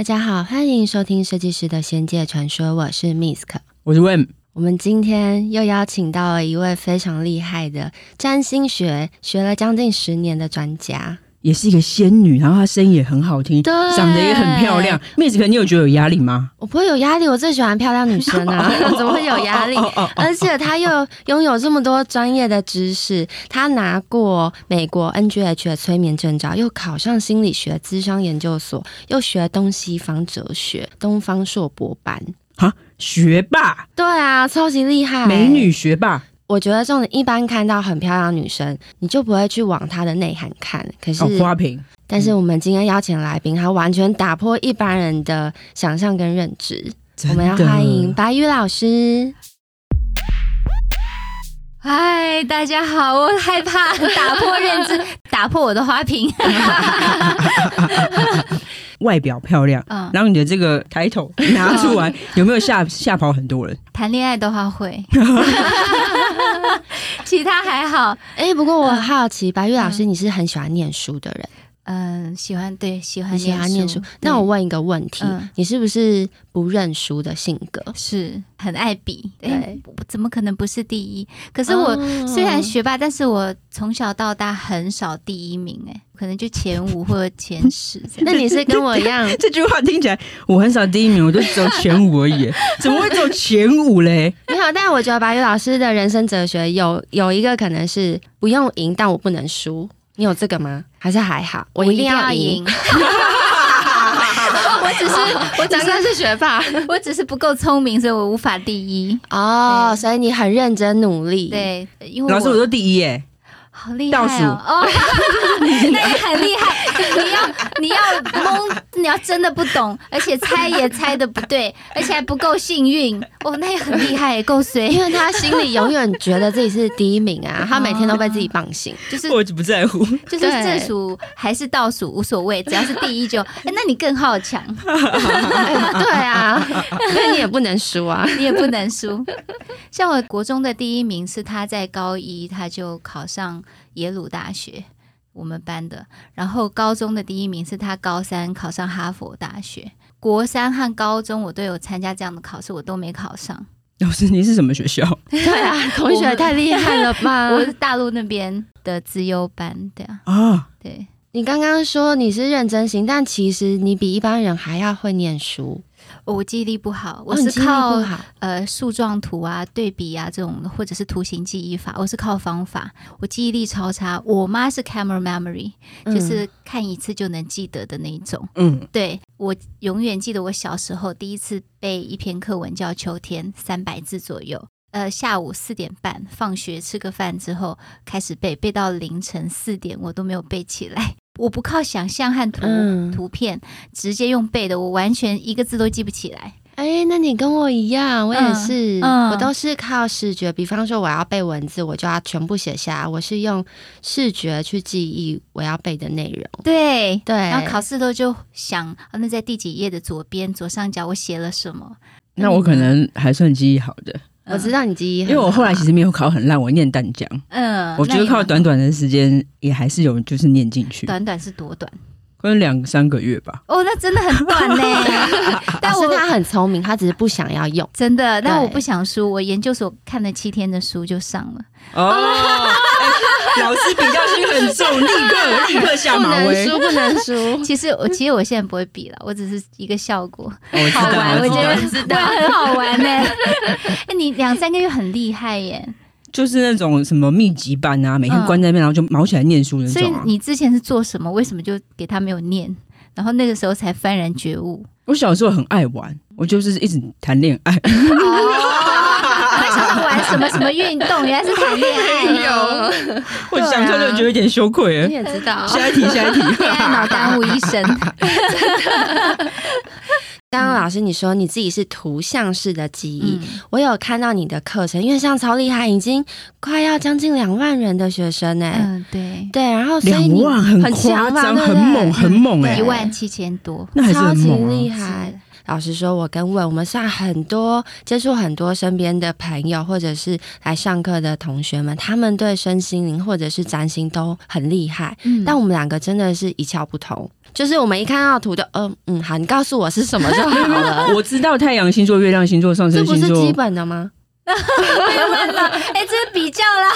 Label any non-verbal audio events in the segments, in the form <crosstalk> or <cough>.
大家好，欢迎收听设计师的仙界传说，我是 Misk，我是 Wim。我们今天又邀请到了一位非常厉害的占星学学了将近十年的专家。也是一个仙女，然后她声音也很好听，对，长得也很漂亮。妹子，可你有觉得有压力吗？我不会有压力，我最喜欢漂亮女生啊，<laughs> 怎么会有压力？而且她又拥有这么多专业的知识，她拿过美国 NGH 的催眠证照，又考上心理学咨商研究所，又学东西方哲学，东方硕博班。哈，学霸？对啊，超级厉害，美女学霸。我觉得这种一般看到很漂亮的女生，你就不会去往她的内涵看。可是，哦、花瓶。但是我们今天邀请的来宾，他完全打破一般人的想象跟认知。我们要欢迎白宇老师。嗨，大家好，我害怕打破认知，<laughs> 打破我的花瓶。<laughs> 外表漂亮，嗯，然后你的这个抬头 <laughs> 拿出来，有没有吓吓跑很多人？谈恋爱的话会，<laughs> 其他还好。哎、欸，不过我很好奇，白玉老师，你是很喜欢念书的人？嗯，喜欢，对，喜欢喜欢念书。那我问一个问题，嗯，你是不是不认输的性格？是很爱比，对，怎么可能不是第一？可是我虽然学霸，但是我从小到大很少第一名，哎。可能就前五或者前十，<laughs> 那你是跟我一样？<laughs> 这句话听起来我很少第一名，我就只有前五而已，怎么会只有前五嘞？<laughs> 没有，但是我觉得白宇老师的人生哲学有有一个可能是不用赢，但我不能输。你有这个吗？还是还好？我一定要赢。<laughs> 我只是我只算是学霸，<laughs> 我只是不够聪明，所以我无法第一。哦，所以你很认真努力。对，因为老师我都第一耶。好厉害哦！哦，<laughs> <laughs> 那也很厉害。你要你要蒙，你要真的不懂，而且猜也猜的不对，而且还不够幸运。哦，那也很厉害，<laughs> 够衰。因为他心里永远觉得自己是第一名啊，他每天都被自己绑醒。就是我不在乎，就是正数还是倒数无所谓，只要是第一就。哎，那你更好强。对啊，那你也不能输啊，你也不能输。像我国中的第一名是他在高一他就考上。耶鲁大学，我们班的。然后高中的第一名是他高三考上哈佛大学。国三和高中我都有参加这样的考试，我都没考上。<laughs> 老师，你是什么学校？<laughs> 对啊，同学太厉害了吧？<laughs> 我是大陆那边的资优班，对啊。啊，对。你刚刚说你是认真型，但其实你比一般人还要会念书。我记忆力不好，我是靠呃树状图啊、对比啊这种，或者是图形记忆法。我是靠方法，我记忆力超差。我妈是 camera memory，就是看一次就能记得的那一种。嗯，对，我永远记得我小时候第一次背一篇课文叫《秋天》，三百字左右。呃，下午四点半放学吃个饭之后开始背，背到凌晨四点我都没有背起来。我不靠想象和图、嗯、图片，直接用背的，我完全一个字都记不起来。哎、欸，那你跟我一样，我也是，嗯嗯、我都是靠视觉。比方说，我要背文字，我就要全部写下来。我是用视觉去记忆我要背的内容。对对，然后考试都就想，那在第几页的左边左上角我写了什么？那我可能还算记忆好的。我知道你记忆，因为我后来其实没有考很烂，我念淡江。嗯，我觉得靠短短的时间也还是有，就是念进去。短短是多短？可能两三个月吧。哦，那真的很短呢。<laughs> 但是他很聪明，他只是不想要用。真的，但我不想输，我研究所看了七天的书就上了。哦。老师比较心很重，<laughs> 立刻立刻下马威，不能输，不能输。<laughs> 其实我其实我现在不会比了，我只是一个效果，哦、好玩，我，我觉得知道很好玩呢。哎，你两三个月很厉害耶，就是那种什么密集班啊，每天关在那边，然后就毛起来念书的那种、啊。所以你之前是做什么？为什么就给他没有念？然后那个时候才幡然觉悟。我小时候很爱玩，我就是一直谈恋爱。玩什么什么运动？原来是谈恋爱。哟，<laughs> 我想说就觉得有点羞愧。你也知道。下一题，下一题。恋爱脑耽误一生。<laughs> 刚刚老师你说你自己是图像式的记忆，嗯、我有看到你的课程，因为像超厉害，已经快要将近两万人的学生呢。嗯，对对，然后所以你两万很夸张，很猛，很猛哎，一万七千多，那还是很猛、啊、超级厉害。老实说，我跟问我们算很多接触很多身边的朋友，或者是来上课的同学们，他们对身心灵或者是占星都很厉害。嗯，但我们两个真的是一窍不通。就是我们一看到图就，嗯嗯，好，你告诉我是什么就好了。<laughs> 我知道太阳星座、月亮星座、上升星座，这不是基本的吗？<laughs> 哎，这是比较啦，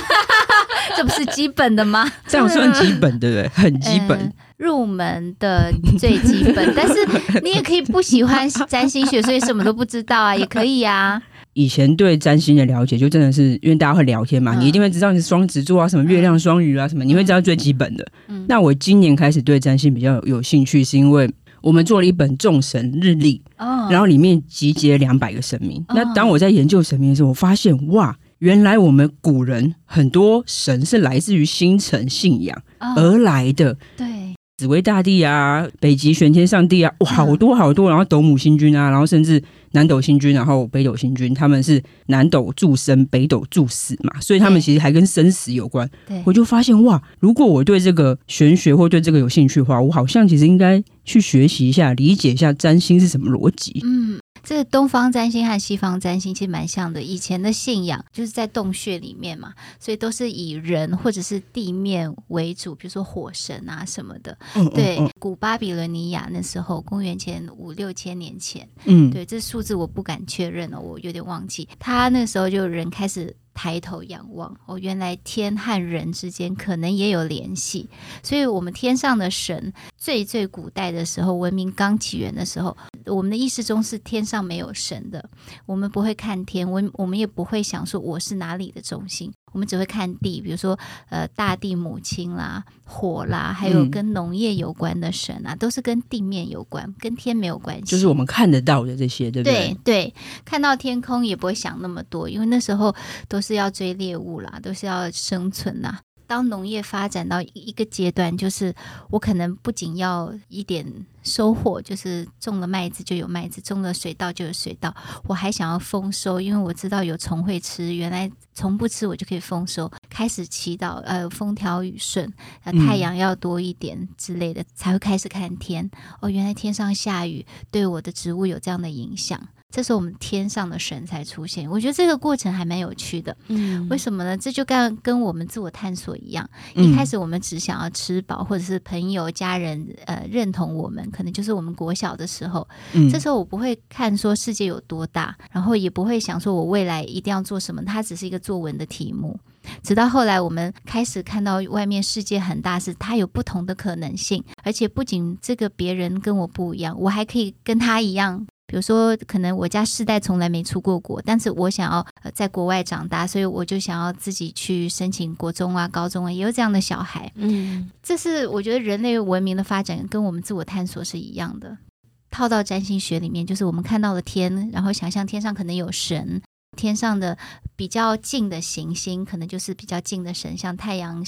<laughs> 这不是基本的吗？这样算基本，对不对？很基本。嗯入门的最基本，<laughs> 但是你也可以不喜欢占星学，所以什么都不知道啊，也可以啊。以前对占星的了解，就真的是因为大家会聊天嘛，嗯、你一定会知道你是双子座啊，什么月亮双鱼啊，什么，你会知道最基本的。嗯、那我今年开始对占星比较有兴趣，是因为我们做了一本众神日历，哦、然后里面集结了两百个神明。哦、那当我在研究神明的时候，我发现哇，原来我们古人很多神是来自于星辰信仰而来的。哦、对。紫薇大帝啊，北极玄天上帝啊，哇，好多好多，然后斗母星君啊，然后甚至南斗星君，然后北斗星君，他们是南斗助生，北斗助死嘛，所以他们其实还跟生死有关。我就发现哇，如果我对这个玄学或对这个有兴趣的话，我好像其实应该去学习一下，理解一下占星是什么逻辑。嗯。这东方占星和西方占星其实蛮像的。以前的信仰就是在洞穴里面嘛，所以都是以人或者是地面为主，比如说火神啊什么的。嗯、对，嗯、古巴比伦尼亚那时候，公元前五六千年前，嗯，对，这数字我不敢确认了，我有点忘记。他那时候就人开始。抬头仰望，哦，原来天和人之间可能也有联系，所以，我们天上的神，最最古代的时候，文明刚起源的时候，我们的意识中是天上没有神的，我们不会看天，我我们也不会想说我是哪里的中心。我们只会看地，比如说呃，大地母亲啦、火啦，还有跟农业有关的神啊，嗯、都是跟地面有关，跟天没有关系。就是我们看得到的这些，对不对？对对，看到天空也不会想那么多，因为那时候都是要追猎物啦，都是要生存呐。当农业发展到一个阶段，就是我可能不仅要一点收获，就是种了麦子就有麦子，种了水稻就有水稻，我还想要丰收，因为我知道有虫会吃，原来虫不吃我就可以丰收。开始祈祷，呃，风调雨顺，呃，太阳要多一点之类的，嗯、才会开始看天。哦，原来天上下雨对我的植物有这样的影响。这时候我们天上的神才出现，我觉得这个过程还蛮有趣的。嗯，为什么呢？这就跟跟我们自我探索一样。嗯、一开始我们只想要吃饱，或者是朋友家人呃认同我们，可能就是我们国小的时候。嗯，这时候我不会看说世界有多大，然后也不会想说我未来一定要做什么，它只是一个作文的题目。直到后来我们开始看到外面世界很大，是它有不同的可能性，而且不仅这个别人跟我不一样，我还可以跟他一样。比如说，可能我家世代从来没出过国，但是我想要在国外长大，所以我就想要自己去申请国中啊、高中啊，也有这样的小孩。嗯，这是我觉得人类文明的发展跟我们自我探索是一样的。套到占星学里面，就是我们看到了天，然后想象天上可能有神。天上的比较近的行星，可能就是比较近的神，像太阳，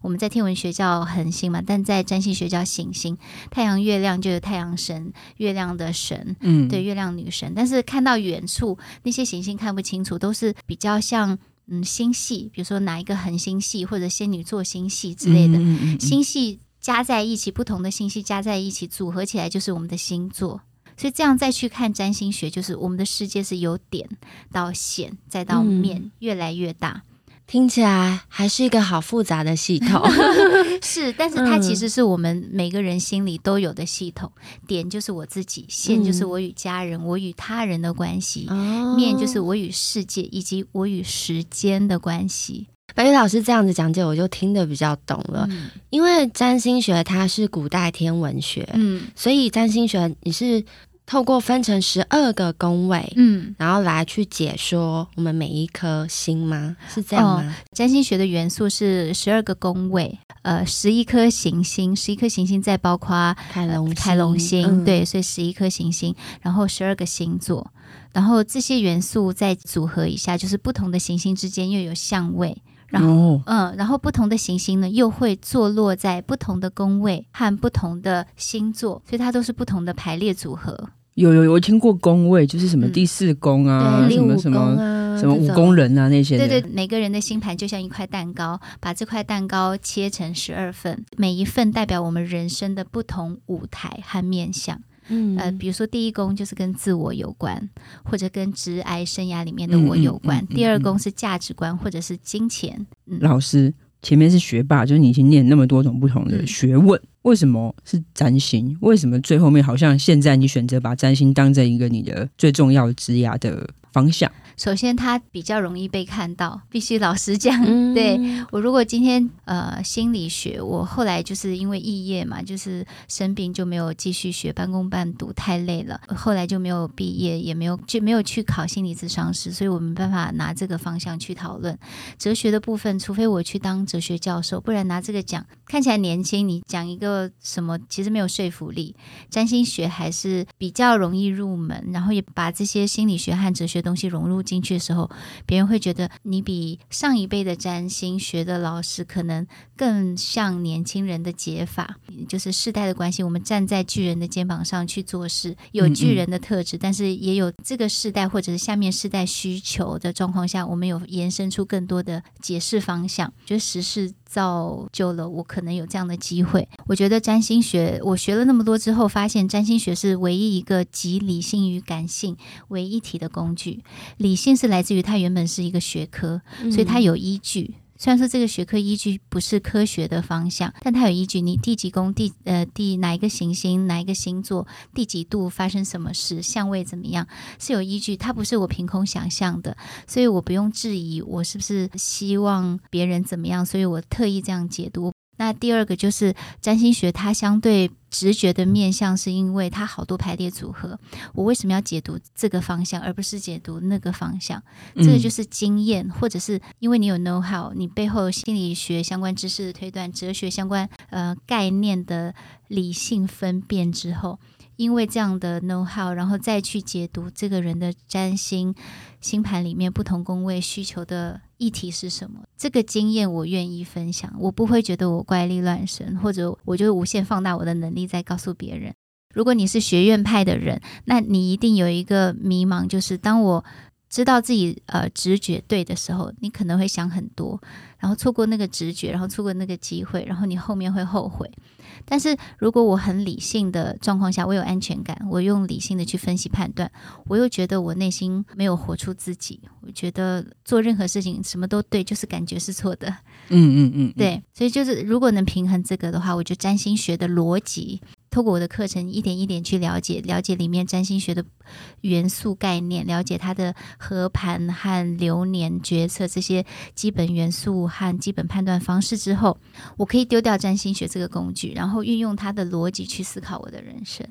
我们在天文学叫恒星嘛，但在占星学叫行星。太阳、月亮就是太阳神，月亮的神，嗯，对，月亮女神。但是看到远处那些行星看不清楚，都是比较像嗯星系，比如说哪一个恒星系或者仙女座星系之类的、嗯嗯嗯、星系加在一起，不同的星系加在一起组合起来就是我们的星座。所以这样再去看占星学，就是我们的世界是由点到线再到面，嗯、越来越大。听起来还是一个好复杂的系统。<laughs> 是，但是它其实是我们每个人心里都有的系统。点就是我自己，线就是我与家人、嗯、我与他人的关系，哦、面就是我与世界以及我与时间的关系。白玉老师这样子讲解，我就听得比较懂了。嗯、因为占星学它是古代天文学，嗯，所以占星学你是透过分成十二个宫位，嗯，然后来去解说我们每一颗星吗？是这样吗？哦、占星学的元素是十二个宫位，呃，十一颗行星，十一颗行星再包括凯龙凯龙星，嗯、对，所以十一颗行星，然后十二个星座，然后这些元素再组合一下，就是不同的行星之间又有相位。然后，哦、嗯，然后不同的行星呢，又会坐落在不同的宫位和不同的星座，所以它都是不同的排列组合。有有有听过宫位，就是什么第四宫啊，嗯、什么什么啊什么五宫人啊那些。对对，每个人的星盘就像一块蛋糕，把这块蛋糕切成十二份，每一份代表我们人生的不同舞台和面向。嗯，呃，比如说第一宫就是跟自我有关，或者跟职涯生涯里面的我有关。嗯嗯嗯嗯、第二宫是价值观或者是金钱。嗯、老师前面是学霸，就是你已经念那么多种不同的学问，嗯、为什么是占星？为什么最后面好像现在你选择把占星当成一个你的最重要的职涯的方向？首先，它比较容易被看到，必须老实讲。嗯、对我，如果今天呃心理学，我后来就是因为肄业嘛，就是生病就没有继续学，半工半读，太累了。后来就没有毕业，也没有就没有去考心理咨商师，所以我没办法拿这个方向去讨论哲学的部分。除非我去当哲学教授，不然拿这个讲看起来年轻，你讲一个什么其实没有说服力。占星学还是比较容易入门，然后也把这些心理学和哲学东西融入进去的时候，别人会觉得你比上一辈的占星学的老师可能更像年轻人的解法，就是世代的关系。我们站在巨人的肩膀上去做事，有巨人的特质，嗯嗯，但是也有这个世代或者是下面世代需求的状况下，我们有延伸出更多的解释方向，就时事。造就了我可能有这样的机会。我觉得占星学，我学了那么多之后，发现占星学是唯一一个集理性与感性为一体的工具。理性是来自于它原本是一个学科，所以它有依据。虽然说这个学科依据不是科学的方向，但它有依据。你第几宫、第呃第哪一个行星、哪一个星座、第几度发生什么事、相位怎么样，是有依据。它不是我凭空想象的，所以我不用质疑我是不是希望别人怎么样，所以我特意这样解读。那第二个就是占星学，它相对直觉的面向，是因为它好多排列组合。我为什么要解读这个方向，而不是解读那个方向？这个就是经验，或者是因为你有 know how，你背后心理学相关知识的推断，哲学相关呃概念的理性分辨之后。因为这样的 know how，然后再去解读这个人的占星星盘里面不同宫位需求的议题是什么，这个经验我愿意分享，我不会觉得我怪力乱神，或者我就无限放大我的能力在告诉别人。如果你是学院派的人，那你一定有一个迷茫，就是当我知道自己呃直觉对的时候，你可能会想很多，然后错过那个直觉，然后错过那个机会，然后你后面会后悔。但是如果我很理性的状况下，我有安全感，我用理性的去分析判断，我又觉得我内心没有活出自己，我觉得做任何事情什么都对，就是感觉是错的。嗯嗯嗯，对，所以就是如果能平衡这个的话，我就占星学的逻辑。透过我的课程，一点一点去了解，了解里面占星学的元素概念，了解它的合盘和流年决策这些基本元素和基本判断方式之后，我可以丢掉占星学这个工具，然后运用它的逻辑去思考我的人生。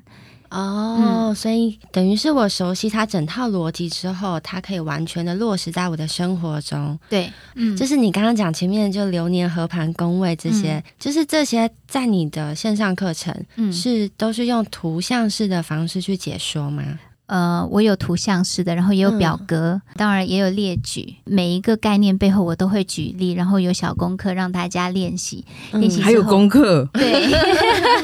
哦，嗯、所以等于是我熟悉它整套逻辑之后，它可以完全的落实在我的生活中。对，嗯，就是你刚刚讲前面就流年合盘宫位这些，嗯、就是这些在你的线上课程，嗯，是都是用图像式的方式去解说吗？呃，我有图像式的，然后也有表格，嗯、当然也有列举。每一个概念背后，我都会举例，然后有小功课让大家练习。练习、嗯、还有功课，对，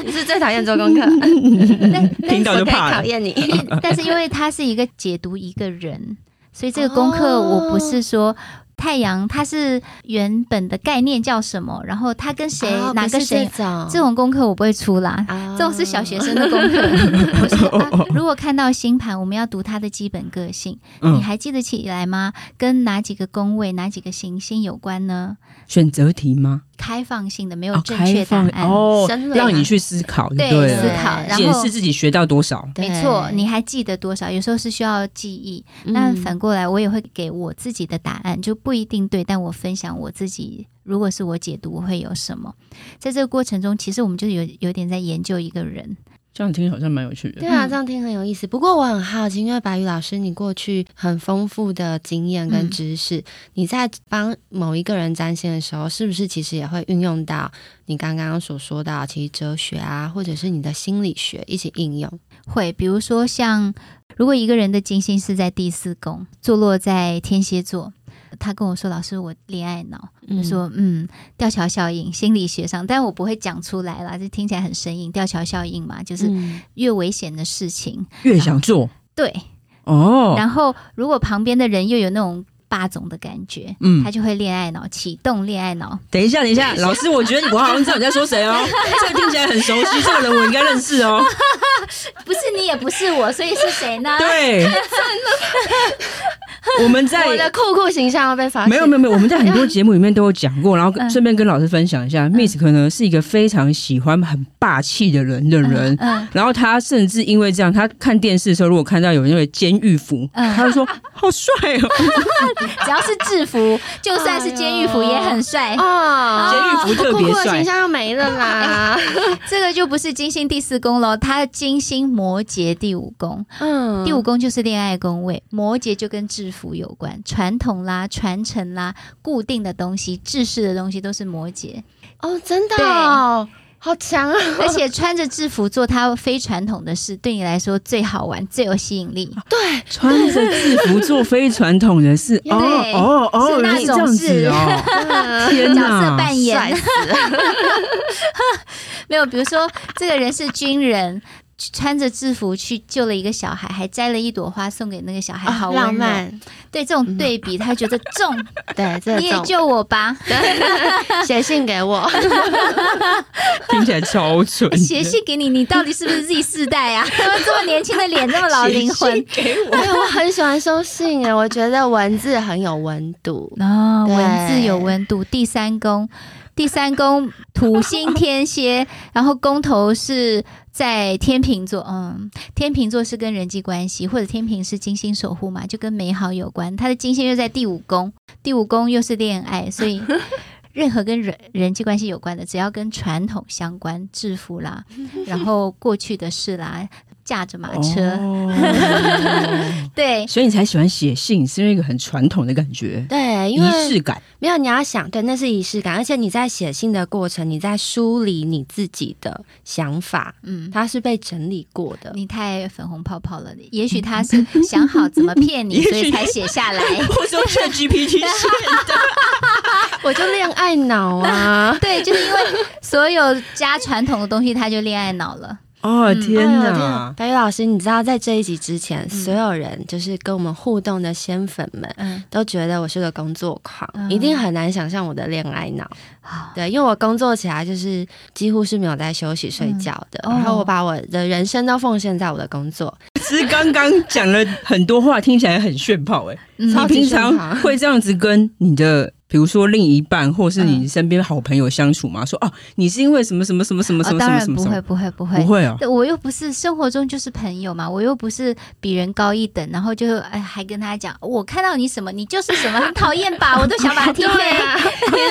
你 <laughs> 是最讨厌做功课，<laughs> <laughs> 听到就怕讨厌你。但是因为它是一个解读一个人，所以这个功课我不是说。太阳，它是原本的概念叫什么？然后它跟谁、哦、哪个谁？这种，这种功课我不会出啦，哦、这种是小学生的功课。<laughs> 我说、啊，如果看到星盘，我们要读它的基本个性，嗯、你还记得起来吗？跟哪几个宫位、哪几个行星有关呢？选择题吗？开放性的，没有正确答案，哦，让你去思考对，对，思考，然后检视自己学到多少。没错，你还记得多少？有时候是需要记忆，那反过来，我也会给我自己的答案，就不一定对，但我分享我自己，如果是我解读会有什么？在这个过程中，其实我们就有有点在研究一个人。这样听好像蛮有趣的。对啊，这样听很有意思。不过我很好奇，因为白宇老师，你过去很丰富的经验跟知识，嗯、你在帮某一个人占星的时候，是不是其实也会运用到你刚刚所说到其实哲学啊，或者是你的心理学一起应用？会，比如说像如果一个人的金星是在第四宫，坐落在天蝎座。他跟我说：“老师，我恋爱脑。”他说：“嗯，吊桥效应，心理学上，但我不会讲出来啦，这听起来很生硬。吊桥效应嘛，就是越危险的事情越想做。对，哦。然后如果旁边的人又有那种霸总的感觉，嗯，他就会恋爱脑，启动恋爱脑。等一下，等一下，<laughs> 老师，我觉得我好像知道你在说谁哦。<laughs> 这个听起来很熟悉，这个人我应该认识哦。<laughs> 不是你也不是我，所以是谁呢？对，<laughs> 我们在我的酷酷形象要被发现。没有没有没有，我们在很多节目里面都有讲过，然后顺便跟老师分享一下。嗯、Miss 可能是一个非常喜欢很霸气的人的人，嗯嗯、然后他甚至因为这样，他看电视的时候，如果看到有那个监狱服，嗯、他就说好帅哦。<laughs> 只要是制服，就算是监狱服也很帅哦。监狱服特别帅，酷酷形象又没了啦。<laughs> 这个就不是金星第四宫了，他金星摩羯第五宫，嗯，第五宫就是恋爱宫位，摩羯就跟制服有关，传统啦、传承啦、固定的东西、制式的东西都是摩羯哦，真的哦，好强啊！而且穿着制服做他非传统的事，对你来说最好玩、最有吸引力。对，穿着制服做非传统的事，<laughs> 哦哦哦，是那种事哦，<laughs> 天哪，角色扮演，<laughs> 没有，比如说这个人是军人。穿着制服去救了一个小孩，还摘了一朵花送给那个小孩，好浪漫。对这种对比，他觉得重。对，这你也救我吧，<laughs> 写信给我，<laughs> 听起来超蠢。写信给你，你到底是不是 Z 世代啊？<laughs> 这么年轻的脸，这么老灵魂。给我，我很喜欢收信哎，我觉得文字很有温度哦，文字有温度。第三宫，第三宫土星天蝎，然后宫头是。在天秤座，嗯，天秤座是跟人际关系，或者天秤是金星守护嘛，就跟美好有关。他的金星又在第五宫，第五宫又是恋爱，所以 <laughs> 任何跟人人际关系有关的，只要跟传统相关，制服啦，然后过去的事啦。驾着马车，哦、<laughs> 对，所以你才喜欢写信，是因为一个很传统的感觉，对，仪式感。没有，你要想，对，那是仪式感，而且你在写信的过程，你在梳理你自己的想法，嗯，它是被整理过的。你太粉红泡泡了，也许他是想好怎么骗你，<laughs> 所以才写下来。<laughs> 我说 ChatGPT 写的，我就恋爱脑啊，对，就是因为所有加传统的东西，他就恋爱脑了。哦天哪！白宇老师，你知道在这一集之前，所有人就是跟我们互动的仙粉们，都觉得我是个工作狂，一定很难想象我的恋爱脑。对，因为我工作起来就是几乎是没有在休息睡觉的，然后我把我的人生都奉献在我的工作。其实刚刚讲了很多话，听起来很炫炮哎。你平常会这样子跟你的？比如说另一半，或是你身边好朋友相处嘛，说哦，你是因为什么什么什么什么什么什么什么？当然不会，不会，不会，不会啊！我又不是生活中就是朋友嘛，我又不是比人高一等，然后就哎还跟他讲，我看到你什么，你就是什么，<laughs> 很讨厌吧？我都想把他踢飞啊！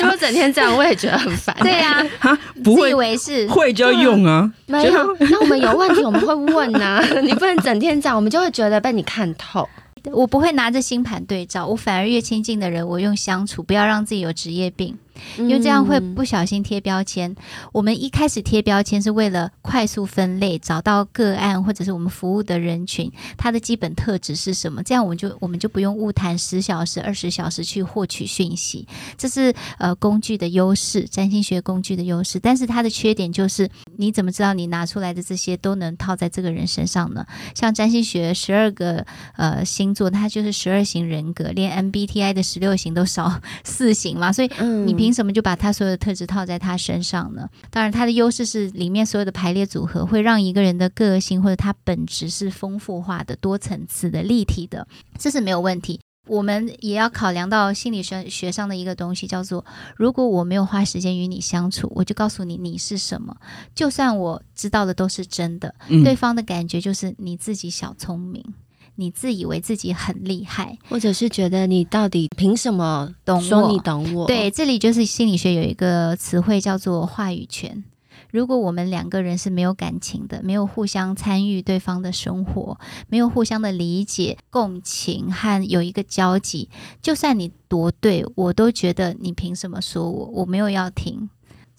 如果整天这样，我也觉得很烦。<laughs> 对呀，哈，不会，以为是会就要用啊？没有，<laughs> 那我们有问题我们会问呐，你不能整天这样，我们就会觉得被你看透。我不会拿着星盘对照，我反而越亲近的人，我用相处，不要让自己有职业病。因为这样会不小心贴标签。嗯、我们一开始贴标签是为了快速分类，找到个案或者是我们服务的人群，它的基本特质是什么？这样我们就我们就不用误谈十小时、二十小时去获取讯息。这是呃工具的优势，占星学工具的优势。但是它的缺点就是，你怎么知道你拿出来的这些都能套在这个人身上呢？像占星学十二个呃星座，它就是十二型人格，连 MBTI 的十六型都少 <laughs> 四型嘛，所以你凭什么就把他所有的特质套在他身上呢？当然，他的优势是里面所有的排列组合会让一个人的个性或者他本质是丰富化的、多层次的、立体的，这是没有问题。我们也要考量到心理学学上的一个东西，叫做如果我没有花时间与你相处，我就告诉你你是什么，就算我知道的都是真的，嗯、对方的感觉就是你自己小聪明。你自以为自己很厉害，或者是觉得你到底凭什么懂说你懂我？对，这里就是心理学有一个词汇叫做话语权。如果我们两个人是没有感情的，没有互相参与对方的生活，没有互相的理解、共情和有一个交集，就算你多对，我都觉得你凭什么说我？我没有要听。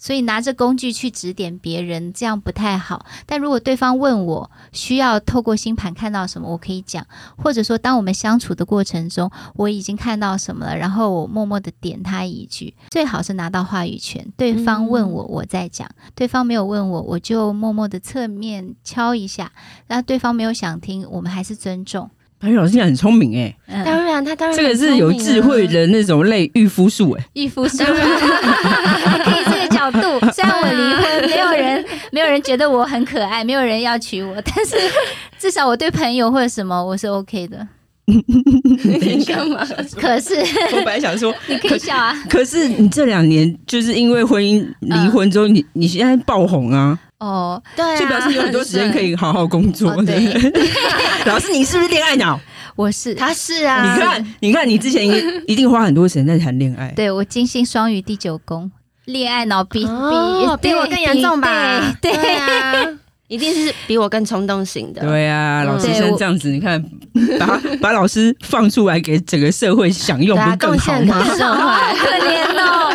所以拿着工具去指点别人，这样不太好。但如果对方问我需要透过星盘看到什么，我可以讲；或者说，当我们相处的过程中，我已经看到什么了，然后我默默的点他一句，最好是拿到话语权。对方问我，我再讲；对方没有问我，我就默默的侧面敲一下。那对方没有想听，我们还是尊重。白宇老师现在很聪明哎，当然他当然、啊、这个是有智慧的那种类御夫术哎，御夫术可以这个角度。虽然我离婚，没有人 <laughs> 没有人觉得我很可爱，没有人要娶我，但是至少我对朋友或者什么我是 OK 的。你干嘛？可是我本来想说，<laughs> 你可以笑啊。可是你这两年就是因为婚姻离婚之后，你你现在爆红啊。哦，对，就表示有很多时间可以好好工作。<laughs> 对，<laughs> 老师，你是不是恋爱脑？我是，他是啊。你看，你看，你之前一 <laughs> 定花很多时间在谈恋爱。对，我金星双鱼第九宫，恋爱脑比比比我更严重吧？对啊。一定是比我更冲动型的。对啊，老师现在这样子，你看，把把老师放出来给整个社会享用，不是更好吗？社会可怜哦。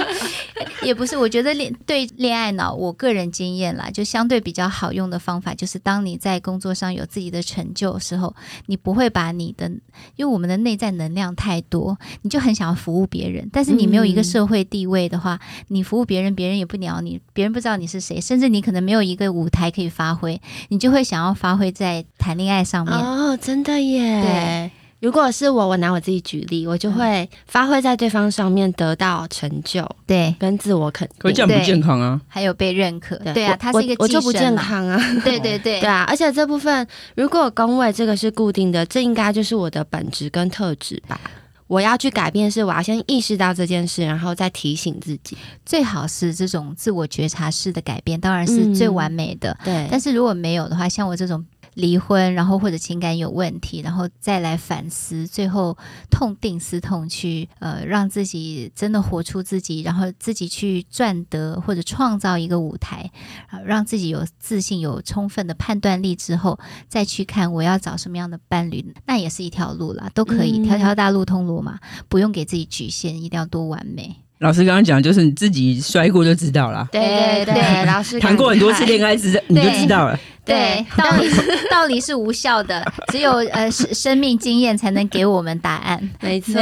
也不是，我觉得恋对恋爱脑，我个人经验啦，就相对比较好用的方法，就是当你在工作上有自己的成就的时候，你不会把你的，因为我们的内在能量太多，你就很想要服务别人，但是你没有一个社会地位的话，嗯、你服务别人，别人也不鸟你，别人不知道你是谁，甚至你可能没有一个舞台可以发挥，你就会想要发挥在谈恋爱上面。哦，真的耶。对。如果是我，我拿我自己举例，我就会发挥在对方上面，得到成就，对，跟自我肯定。可这样不健康啊，还有被认可，对啊，它是一个我就不健康啊，<laughs> 对对对，对啊，而且这部分如果工位这个是固定的，这应该就是我的本质跟特质吧。我要去改变，是我要先意识到这件事，然后再提醒自己。最好是这种自我觉察式的改变，当然是最完美的。对，但是如果没有的话，像我这种。离婚，然后或者情感有问题，然后再来反思，最后痛定思痛去呃，让自己真的活出自己，然后自己去赚得或者创造一个舞台，呃，让自己有自信、有充分的判断力之后，再去看我要找什么样的伴侣，那也是一条路啦，都可以，条条大路通罗马，不用给自己局限，一定要多完美。老师刚刚讲，就是你自己摔过就知道了。对对对，老师谈过很多次恋爱之后，你就知道了。对，道理 <laughs> 道理是无效的，只有呃生生命经验才能给我们答案。没错。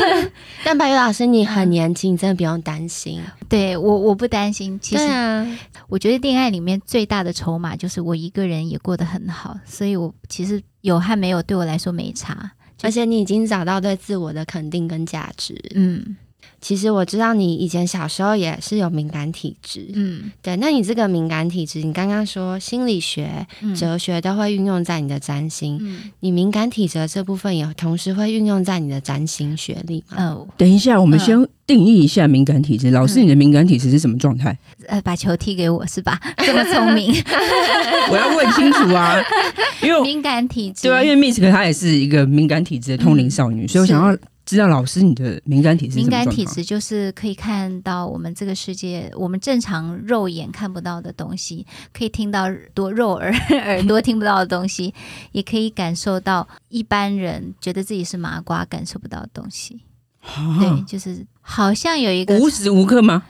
<laughs> 但白宇老师，你很年轻，真的不用担心。对我，我不担心。其实，啊、我觉得恋爱里面最大的筹码就是我一个人也过得很好，所以我其实有和没有对我来说没差。而且你已经找到对自我的肯定跟价值。嗯。其实我知道你以前小时候也是有敏感体质，嗯，对。那你这个敏感体质，你刚刚说心理学、哲学都会运用在你的占星，嗯，你敏感体质这部分也同时会运用在你的占星学里吗？哦，等一下，我们先定义一下敏感体质。老师，你的敏感体质是什么状态？呃，把球踢给我是吧？这么聪明，<laughs> 我要问清楚啊，因为敏感体质，对啊，因为 Misk 她也是一个敏感体质的通灵少女，所以我想要。知道老师，你的敏感体质？敏感体质就是可以看到我们这个世界，我们正常肉眼看不到的东西，可以听到多肉耳 <laughs> 耳朵听不到的东西，也可以感受到一般人觉得自己是麻瓜感受不到的东西。啊、对，就是好像有一个无时无刻吗？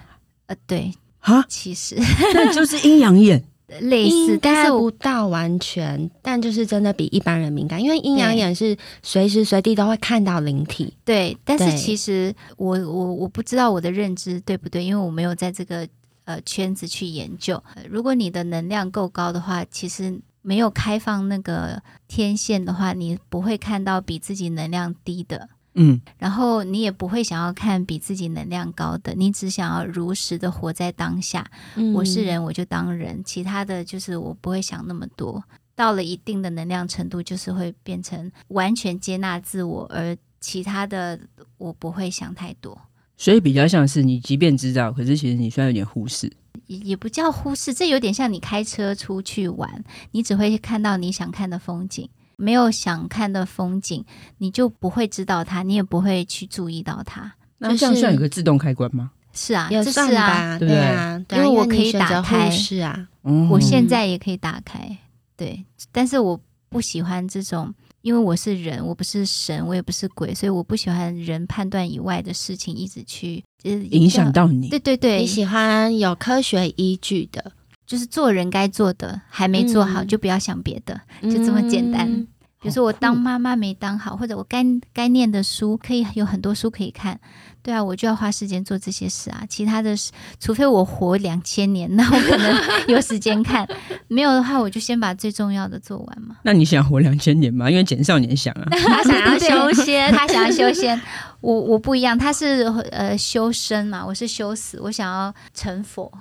呃，对啊，其实 <laughs> 那就是阴阳眼。类似，但是不到完全，但就是真的比一般人敏感，因为阴阳眼是随时随地都会看到灵体。对，但是其实我我我不知道我的认知对不对，因为我没有在这个呃圈子去研究。如果你的能量够高的话，其实没有开放那个天线的话，你不会看到比自己能量低的。嗯，然后你也不会想要看比自己能量高的，你只想要如实的活在当下。嗯，我是人，我就当人，其他的就是我不会想那么多。到了一定的能量程度，就是会变成完全接纳自我，而其他的我不会想太多。所以比较像是你即便知道，可是其实你虽然有点忽视，也也不叫忽视，这有点像你开车出去玩，你只会看到你想看的风景。没有想看的风景，你就不会知道它，你也不会去注意到它。那这样算有个自动开关吗？是啊，也算吧，啊，对啊，因为我可以打开。是啊，我现在也可以打开。对，但是我不喜欢这种，因为我是人，我不是神，我也不是鬼，所以我不喜欢人判断以外的事情一直去就是影响到你。对对对，你喜欢有科学依据的。就是做人该做的还没做好，就不要想别的，嗯、就这么简单。嗯、比如说我当妈妈没当好，或者我该该念的书可以有很多书可以看，对啊，我就要花时间做这些事啊。其他的，除非我活两千年，那我可能有时间看；没有的话，我就先把最重要的做完嘛。那你想活两千年吗？因为简少年想啊，<laughs> 他想要修仙，他想要修仙。我我不一样，他是呃修身嘛，我是修死，我想要成佛。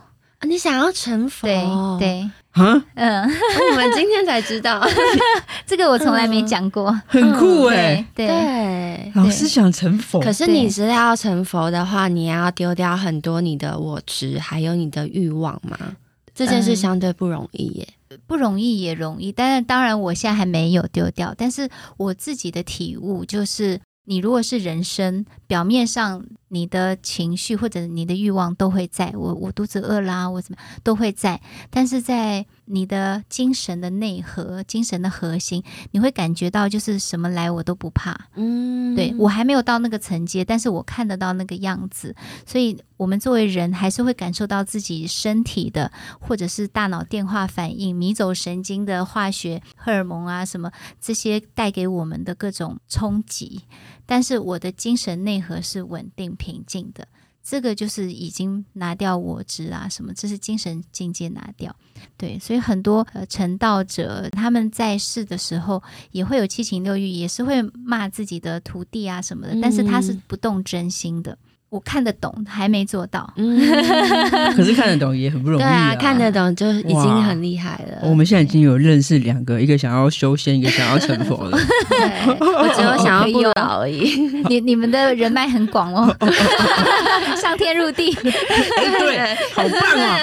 你想要成佛？对对，啊，嗯，我们今天才知道，<laughs> 这个我从来没讲过，很酷哎。对对，老师想成佛，可是你知道要成佛的话，你要丢掉很多你的我执，还有你的欲望吗？这件事相对不容易耶，不容易也容易，但是当然我现在还没有丢掉，但是我自己的体悟就是。你如果是人生表面上，你的情绪或者你的欲望都会在，我我肚子饿啦，我怎么都会在，但是在你的精神的内核、精神的核心，你会感觉到就是什么来我都不怕。嗯，对，我还没有到那个层阶，但是我看得到那个样子，所以我们作为人还是会感受到自己身体的或者是大脑电话反应、迷走神经的化学荷尔蒙啊什么这些带给我们的各种冲击。但是我的精神内核是稳定平静的，这个就是已经拿掉我执啊什么，这是精神境界拿掉。对，所以很多呃成道者他们在世的时候也会有七情六欲，也是会骂自己的徒弟啊什么的，但是他是不动真心的。我看得懂，还没做到。嗯，<laughs> 可是看得懂也很不容易啊。对啊，看得懂就已经很厉害了。我们现在已经有认识两个，一个想要修仙，一个想要成佛了。<laughs> 对，我只有想要不老而已。你你们的人脉很广哦，<laughs> 上天入地。对，好棒啊！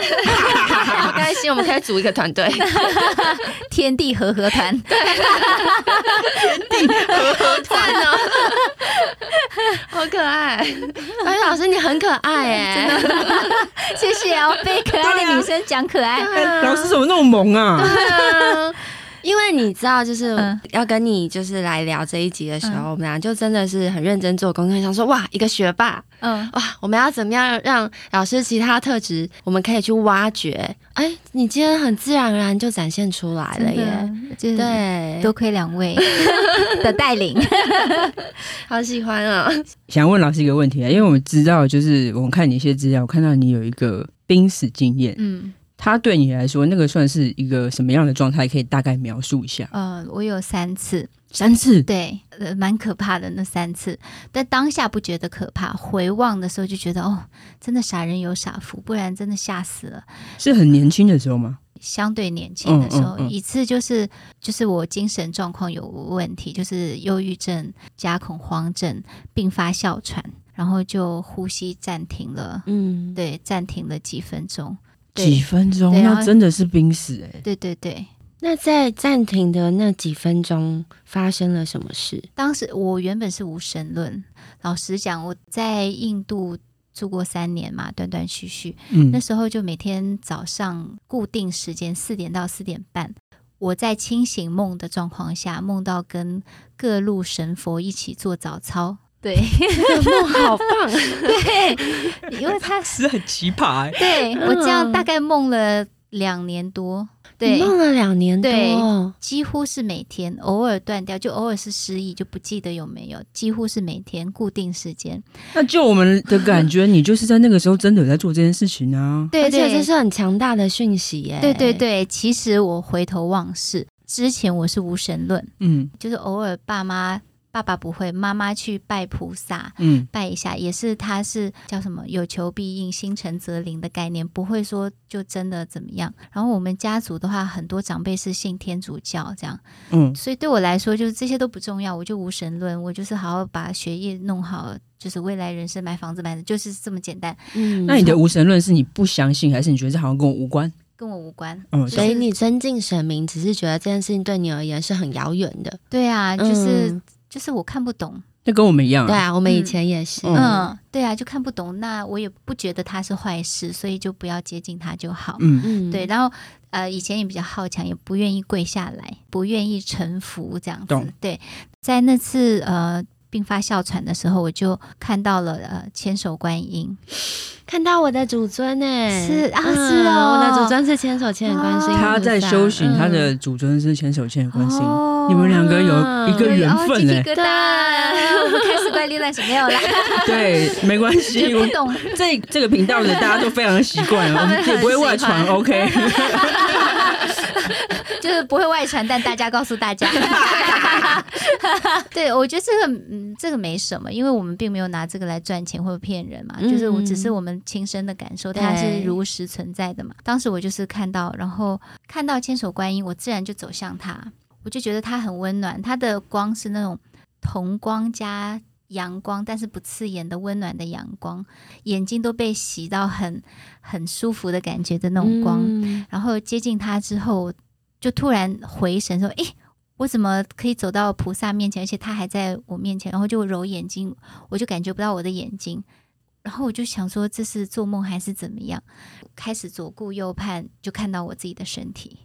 好开心，我们可以组一个团队，天地合合团。对，天地合合团哦，好可爱。哎，老师你很可爱哎，真的，<laughs> 谢谢哦，被可爱的女生讲可爱。老师怎么那么萌啊？因为你知道，就是要跟你就是来聊这一集的时候，我们俩就真的是很认真做功课，想说哇，一个学霸，嗯，哇，我们要怎么样让老师其他特质我们可以去挖掘？哎，你今天很自然而然就展现出来了耶，对，多亏两位 <laughs> 的带领，<laughs> 好喜欢啊！想问老师一个问题啊，因为我们知道，就是我们看你一些资料，我看到你有一个濒死经验，嗯。他对你来说，那个算是一个什么样的状态？可以大概描述一下。呃，我有三次，三次，对，呃，蛮可怕的那三次。但当下不觉得可怕，回望的时候就觉得，哦，真的傻人有傻福，不然真的吓死了。是很年轻的时候吗？相对年轻的时候，嗯嗯嗯、一次就是就是我精神状况有问题，就是忧郁症加恐慌症并发哮喘，然后就呼吸暂停了。嗯，对，暂停了几分钟。几分钟，那真的是濒死哎、欸！对对对，那在暂停的那几分钟发生了什么事？当时我原本是无神论，老实讲，我在印度住过三年嘛，断断续续。嗯，那时候就每天早上固定时间四点到四点半，我在清醒梦的状况下，梦到跟各路神佛一起做早操。对，这个梦好棒。<laughs> 对，因为他 <laughs> 是很奇葩。对，我这样大概梦了两年多。对，梦了两年多，对，几乎是每天，偶尔断掉，就偶尔是失忆，就不记得有没有，几乎是每天固定时间。那就我们的感觉，你就是在那个时候真的有在做这件事情啊。对，而且这是很强大的讯息耶。对对对，其实我回头望视，之前我是无神论，嗯，就是偶尔爸妈。爸爸不会，妈妈去拜菩萨，嗯，拜一下，也是他是叫什么有求必应、心诚则灵的概念，不会说就真的怎么样。然后我们家族的话，很多长辈是信天主教，这样，嗯，所以对我来说，就是这些都不重要，我就无神论，我就是好好把学业弄好，就是未来人生买房子买的，就是这么简单。嗯，那你的无神论是你不相信，还是你觉得这好像跟我无关？跟我无关，嗯，所以你尊敬神明，只是觉得这件事情对你而言是很遥远的。对啊，就是。嗯就是我看不懂，那跟我们一样。对啊，我们以前也是。嗯，嗯，对啊，就看不懂。那我也不觉得它是坏事，所以就不要接近它就好。嗯嗯，对。然后呃，以前也比较好强，也不愿意跪下来，不愿意臣服这样子。懂。对，在那次呃。并发哮喘的时候，我就看到了呃千手观音，看到我的祖尊呢，是啊是哦，我的祖尊是千手千眼观世音，他在修行，他的祖尊是千手千眼观世音，你们两个有一个缘分呢。对，我们开始怪力乱神没有啦，<laughs> 对，没关系，我懂。这这个频道的大家都非常习惯，<laughs> 我们也不会外传，OK。就是不会外传，但大家告诉大家。<laughs> 对，我觉得这个嗯，这个没什么，因为我们并没有拿这个来赚钱或者骗人嘛，就是我只是我们亲身的感受，它是如实存在的嘛。当时我就是看到，然后看到千手观音，我自然就走向它，我就觉得它很温暖，它的光是那种铜光加。阳光，但是不刺眼的温暖的阳光，眼睛都被洗到很很舒服的感觉的那种光。嗯、然后接近他之后，就突然回神说：“诶，我怎么可以走到菩萨面前？而且他还在我面前。”然后就揉眼睛，我就感觉不到我的眼睛。然后我就想说，这是做梦还是怎么样？开始左顾右盼，就看到我自己的身体。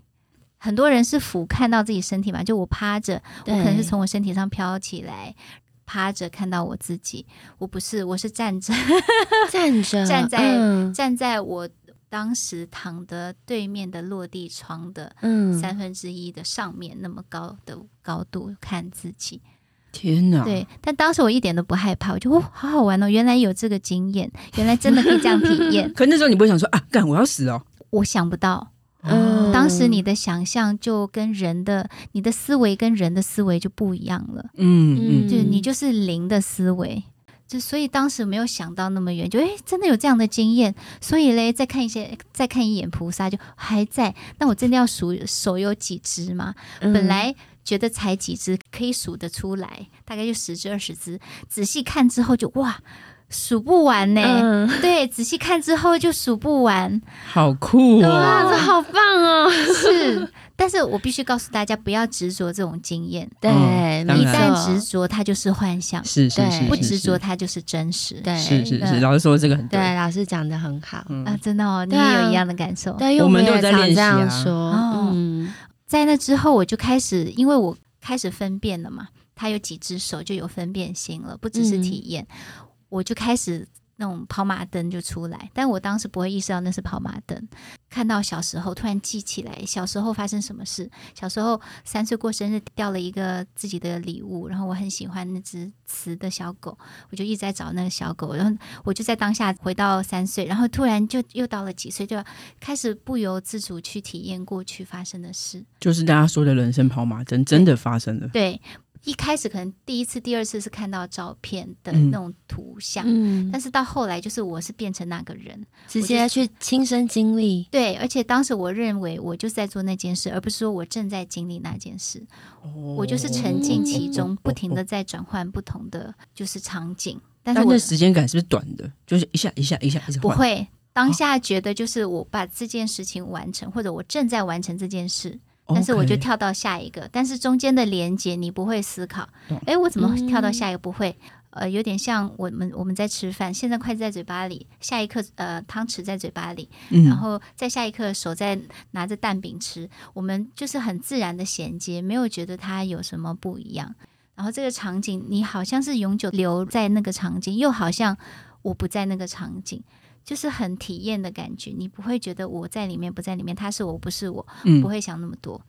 很多人是俯瞰到自己身体嘛，就我趴着，我可能是从我身体上飘起来。趴着看到我自己，我不是，我是站着，站着，<laughs> 站在、嗯、站在我当时躺的对面的落地窗的三分之一的上面，那么高的高度看自己。天哪！对，但当时我一点都不害怕，我就哦，好好玩哦，原来有这个经验，原来真的可以这样体 <laughs> 验。可那时候你不会想说啊，干，我要死哦？我想不到。嗯，当时你的想象就跟人的，你的思维跟人的思维就不一样了。嗯嗯，就你就是零的思维，就所以当时没有想到那么远，就诶，真的有这样的经验。所以嘞，再看一些，再看一眼菩萨就还在。那我真的要数手有几只吗？嗯、本来觉得才几只可以数得出来，大概就十只二十只。仔细看之后就哇。数不完呢、欸，嗯、对，仔细看之后就数不完，好酷哦，哇，这好棒哦！<laughs> 是，但是我必须告诉大家，不要执着这种经验，对，一旦执着，它就是幻想，是是是，不执着，它就是真实，对，是是是。老师说这个很对，对，老师讲的很好、嗯、啊，真的哦，你也有一样的感受，对，因为我们都在练习啊。说，嗯，在那之后，我就开始，因为我开始分辨了嘛，他有几只手就有分辨心了，不只是体验。嗯我就开始那种跑马灯就出来，但我当时不会意识到那是跑马灯。看到小时候突然记起来，小时候发生什么事？小时候三岁过生日掉了一个自己的礼物，然后我很喜欢那只雌的小狗，我就一直在找那个小狗。然后我就在当下回到三岁，然后突然就又到了几岁，就开始不由自主去体验过去发生的事，就是大家说的人生跑马灯真的发生了。对。对一开始可能第一次、第二次是看到照片的那种图像，嗯、但是到后来就是我是变成那个人，直接去亲身经历。对，而且当时我认为我就是在做那件事，而不是说我正在经历那件事。哦、我就是沉浸其中，不停的在转换不同的就是场景。但是我的时间感是不是短的？就是一下一下一下一下。不会，当下觉得就是我把这件事情完成，或者我正在完成这件事。但是我就跳到下一个，但是中间的连接你不会思考，哎，我怎么跳到下一个？不会，呃，有点像我们我们在吃饭，现在筷子在嘴巴里，下一刻呃汤匙在嘴巴里，然后在下一刻手在拿着蛋饼吃，我们就是很自然的衔接，没有觉得它有什么不一样。然后这个场景，你好像是永久留在那个场景，又好像我不在那个场景。就是很体验的感觉，你不会觉得我在里面不在里面，他是我不是我，嗯、不会想那么多。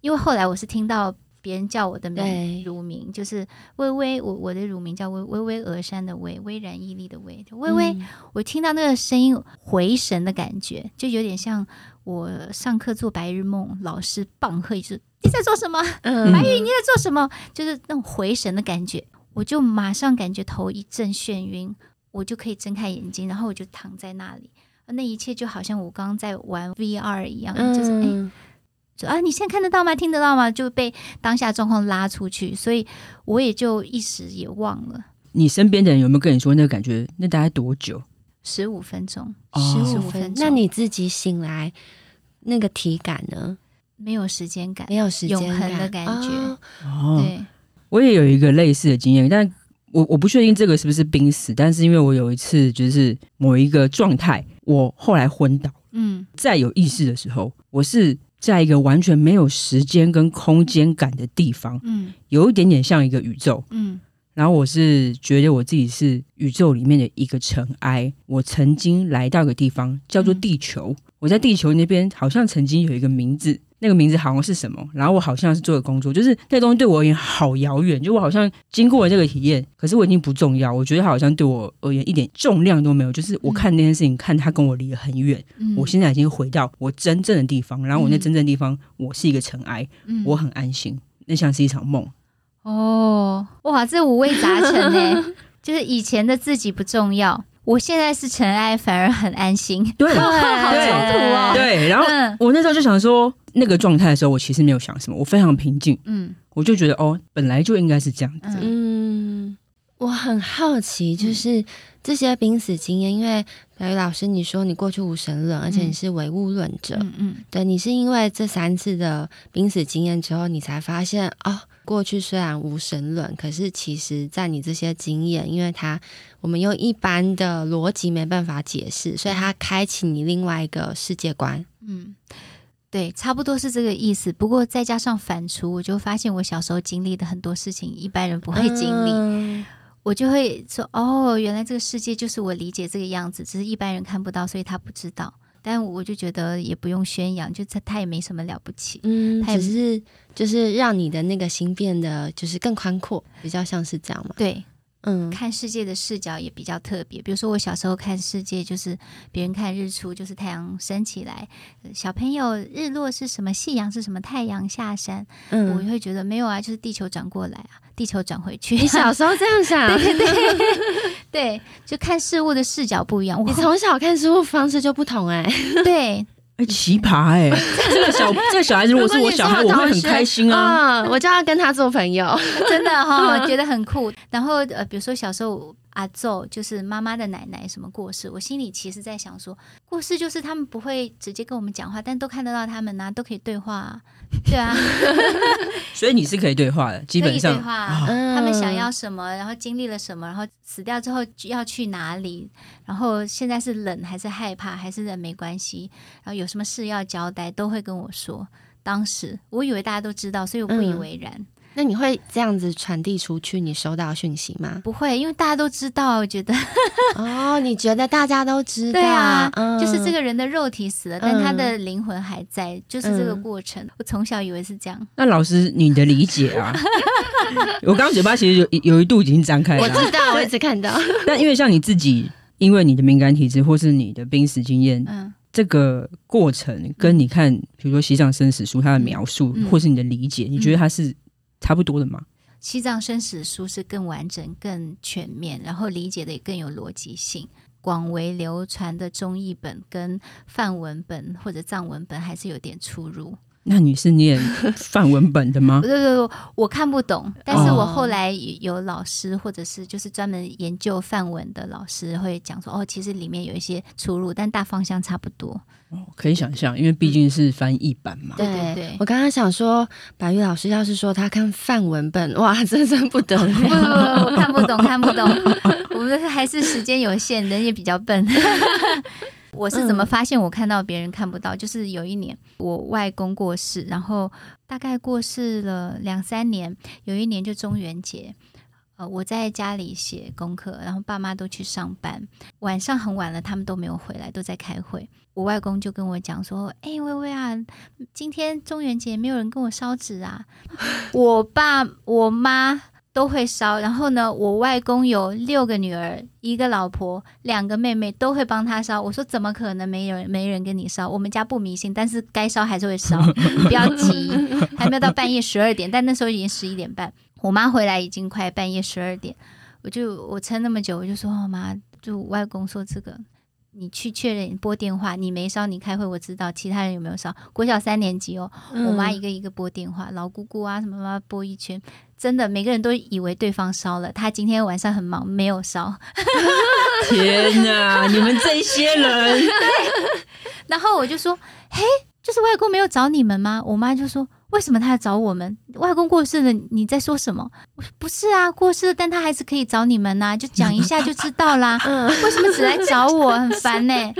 因为后来我是听到别人叫我的名乳名，就是微微，我我的乳名叫微微微峨山的微，巍然屹立的巍，微微。嗯、我听到那个声音回神的感觉，就有点像我上课做白日梦，老师棒喝一句：“你在做什么？嗯、白宇你在做什么？”就是那种回神的感觉，我就马上感觉头一阵眩晕。我就可以睁开眼睛，然后我就躺在那里，那一切就好像我刚刚在玩 VR 一样，嗯、就是哎，说啊，你现在看得到吗？听得到吗？就被当下状况拉出去，所以我也就一时也忘了。你身边的人有没有跟你说那个感觉？那大概多久？十五分钟，十五分钟。那你自己醒来那个体感呢？没有时间感，没有时间永恒的感觉。哦，对，我也有一个类似的经验，但。我我不确定这个是不是濒死，但是因为我有一次就是某一个状态，我后来昏倒，嗯，在有意识的时候，我是在一个完全没有时间跟空间感的地方，嗯，有一点点像一个宇宙，嗯，然后我是觉得我自己是宇宙里面的一个尘埃。我曾经来到一个地方叫做地球，我在地球那边好像曾经有一个名字。那个名字好像是什么，然后我好像是做的工作，就是那东西对我而言好遥远，就我好像经过了这个体验，可是我已经不重要，我觉得好像对我而言一点重量都没有，就是我看那件事情，嗯、看它跟我离得很远，嗯、我现在已经回到我真正的地方，然后我那真正的地方，嗯、我是一个尘埃，嗯、我很安心，那像是一场梦。哦，哇，这五味杂陈呢，<laughs> 就是以前的自己不重要。我现在是尘埃，反而很安心。对，<laughs> 好冲突哦。对，然后我那时候就想说，那个状态的时候，我其实没有想什么，我非常平静。嗯，我就觉得哦，本来就应该是这样子。嗯，我很好奇，就是这些濒死经验，因为白宇老师你说你过去无神论，而且你是唯物论者。嗯嗯，对，你是因为这三次的濒死经验之后，你才发现哦。过去虽然无神论，可是其实，在你这些经验，因为它我们用一般的逻辑没办法解释，所以它开启你另外一个世界观。嗯，对，差不多是这个意思。不过再加上反刍，我就发现我小时候经历的很多事情，一般人不会经历，嗯、我就会说：哦，原来这个世界就是我理解这个样子，只是一般人看不到，所以他不知道。但我就觉得也不用宣扬，就他他也没什么了不起，嗯，他只是就是让你的那个心变得就是更宽阔，比较像是这样嘛。对，嗯，看世界的视角也比较特别。比如说我小时候看世界，就是别人看日出，就是太阳升起来；小朋友日落是什么，夕阳是什么，太阳下山。嗯，我会觉得没有啊，就是地球转过来啊，地球转回去。你小时候这样想？对 <laughs> 对对。<laughs> 对，就看事物的视角不一样。你从小看事物方式就不同哎、欸。<laughs> 对，哎，奇葩哎！这个小这个小孩子，如果是我小孩，我会很开心啊、嗯！我就要跟他做朋友，真的哈、哦，觉得很酷。然后呃，比如说小时候。阿祖就是妈妈的奶奶，什么过世？我心里其实在想说，过世就是他们不会直接跟我们讲话，但都看得到他们呐、啊，都可以对话、啊，<laughs> 对啊。<laughs> 所以你是可以对话的，基本上对话。哦、他们想要什么，然后经历了什么，然后死掉之后要去哪里，然后现在是冷还是害怕，还是冷没关系，然后有什么事要交代，都会跟我说。当时我以为大家都知道，所以我不以为然。嗯那你会这样子传递出去你收到讯息吗？不会，因为大家都知道。我觉得 <laughs> 哦，你觉得大家都知道？对啊，嗯、就是这个人的肉体死了，但他的灵魂还在，嗯、就是这个过程。我从小以为是这样。那老师，你的理解啊？<laughs> 我刚刚嘴巴其实有有一度已经张开了，我知道，我一直看到。<laughs> 但因为像你自己，因为你的敏感体质或是你的濒死经验，嗯，这个过程跟你看，比如说《西藏生死书》它的描述，嗯、或是你的理解，你觉得它是？差不多的吗？西藏生死书是更完整、更全面，然后理解的也更有逻辑性。广为流传的中译本跟范文本或者藏文本还是有点出入。那你是念范文本的吗？不对不对，我看不懂。但是我后来有老师，或者是就是专门研究范文的老师会讲说，哦，其实里面有一些出入，但大方向差不多。哦，可以想象，因为毕竟是翻译版嘛。对对对，我刚刚想说，白玉老师要是说他看范文本，哇，真真不得了，<laughs> 我看不懂，看不懂。我们还是时间有限，人也比较笨。我是怎么发现我看到别人看不到？嗯、就是有一年我外公过世，然后大概过世了两三年，有一年就中元节，呃，我在家里写功课，然后爸妈都去上班，晚上很晚了，他们都没有回来，都在开会。我外公就跟我讲说：“哎、欸，薇薇啊，今天中元节没有人跟我烧纸啊，<laughs> 我爸我妈。”都会烧，然后呢，我外公有六个女儿，一个老婆，两个妹妹，都会帮他烧。我说怎么可能没人没人跟你烧？我们家不迷信，但是该烧还是会烧，<laughs> 不要急，还没有到半夜十二点，但那时候已经十一点半，我妈回来已经快半夜十二点，我就我撑那么久，我就说我妈，就外公说这个。你去确认拨电话，你没烧，你开会我知道，其他人有没有烧？国小三年级哦，嗯、我妈一个一个拨电话，老姑姑啊什么什么拨一圈，真的每个人都以为对方烧了，他今天晚上很忙没有烧。<laughs> 天哪，你们这些人！<laughs> 然后我就说，嘿，就是外公没有找你们吗？我妈就说。为什么他要找我们？外公过世了，你在说什么？我说不是啊，过世了，但他还是可以找你们呐、啊，就讲一下就知道啦。<laughs> 嗯，为什么只来找我？很烦呢、欸。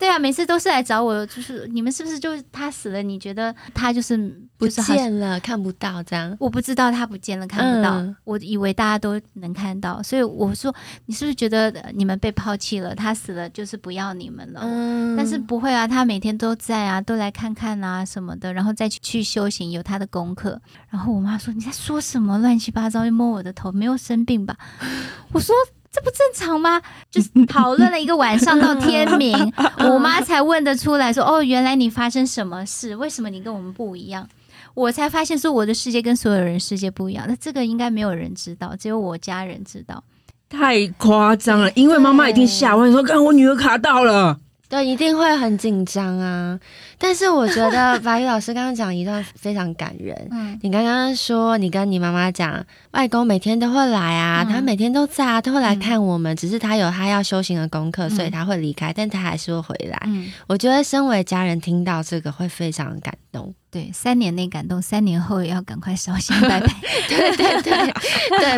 对啊，每次都是来找我，就是你们是不是就是他死了？你觉得他就是不见了，看不到这样？我不知道他不见了，看不到。嗯、我以为大家都能看到，所以我说你是不是觉得你们被抛弃了？他死了就是不要你们了？嗯、但是不会啊，他每天都在啊，都来看看啊什么的，然后再去去修行，有他的功课。然后我妈说你在说什么乱七八糟，又摸我的头，没有生病吧？<laughs> 我说。这不正常吗？就是讨论了一个晚上到天明，<laughs> 我妈才问得出来说：“哦，原来你发生什么事？为什么你跟我们不一样？”我才发现说我的世界跟所有人世界不一样。那这个应该没有人知道，只有我家人知道。太夸张了，因为妈妈已经吓完说：“看我女儿卡到了。”对，一定会很紧张啊！但是我觉得 <laughs> 法语老师刚刚讲一段非常感人。嗯，你刚刚说你跟你妈妈讲，外公每天都会来啊，嗯、他每天都在啊，都会来看我们。嗯、只是他有他要修行的功课，所以他会离开，嗯、但他还是会回来。嗯，我觉得身为家人听到这个会非常感动。对，三年内感动，三年后也要赶快烧香拜拜。<laughs> 对对对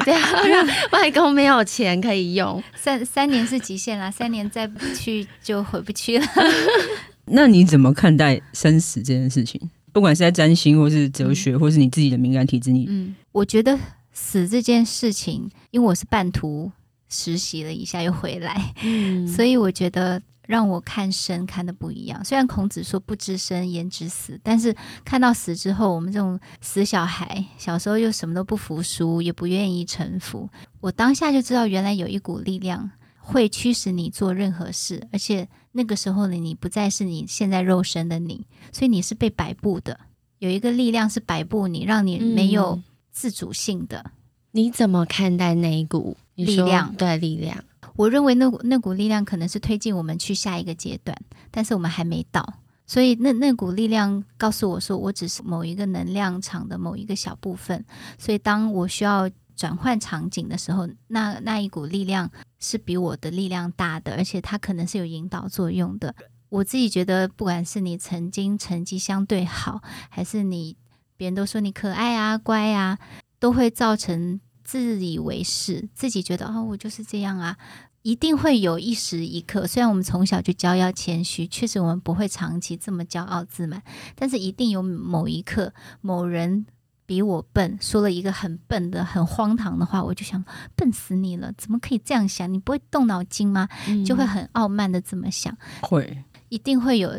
对，不要让外公没有钱可以用。三三年是极限啦，三年再不去就回不去了。<laughs> 那你怎么看待生死这件事情？不管是在占星，或是哲学，嗯、或是你自己的敏感体质，你嗯，我觉得死这件事情，因为我是半途实习了一下又回来，嗯，<laughs> 所以我觉得。让我看生看的不一样。虽然孔子说不知生焉知死，但是看到死之后，我们这种死小孩，小时候又什么都不服输，也不愿意臣服。我当下就知道，原来有一股力量会驱使你做任何事，而且那个时候的你不再是你现在肉身的你，所以你是被摆布的。有一个力量是摆布你，让你没有自主性的。嗯、你怎么看待那一股力量？对，力量。我认为那股那股力量可能是推进我们去下一个阶段，但是我们还没到，所以那那股力量告诉我说，我只是某一个能量场的某一个小部分，所以当我需要转换场景的时候，那那一股力量是比我的力量大的，而且它可能是有引导作用的。我自己觉得，不管是你曾经成绩相对好，还是你别人都说你可爱啊、乖啊，都会造成。自以为是，自己觉得哦，我就是这样啊，一定会有一时一刻。虽然我们从小就教要谦虚，确实我们不会长期这么骄傲自满，但是一定有某一刻，某人比我笨，说了一个很笨的、很荒唐的话，我就想笨死你了，怎么可以这样想？你不会动脑筋吗？嗯、就会很傲慢的这么想。会。一定会有，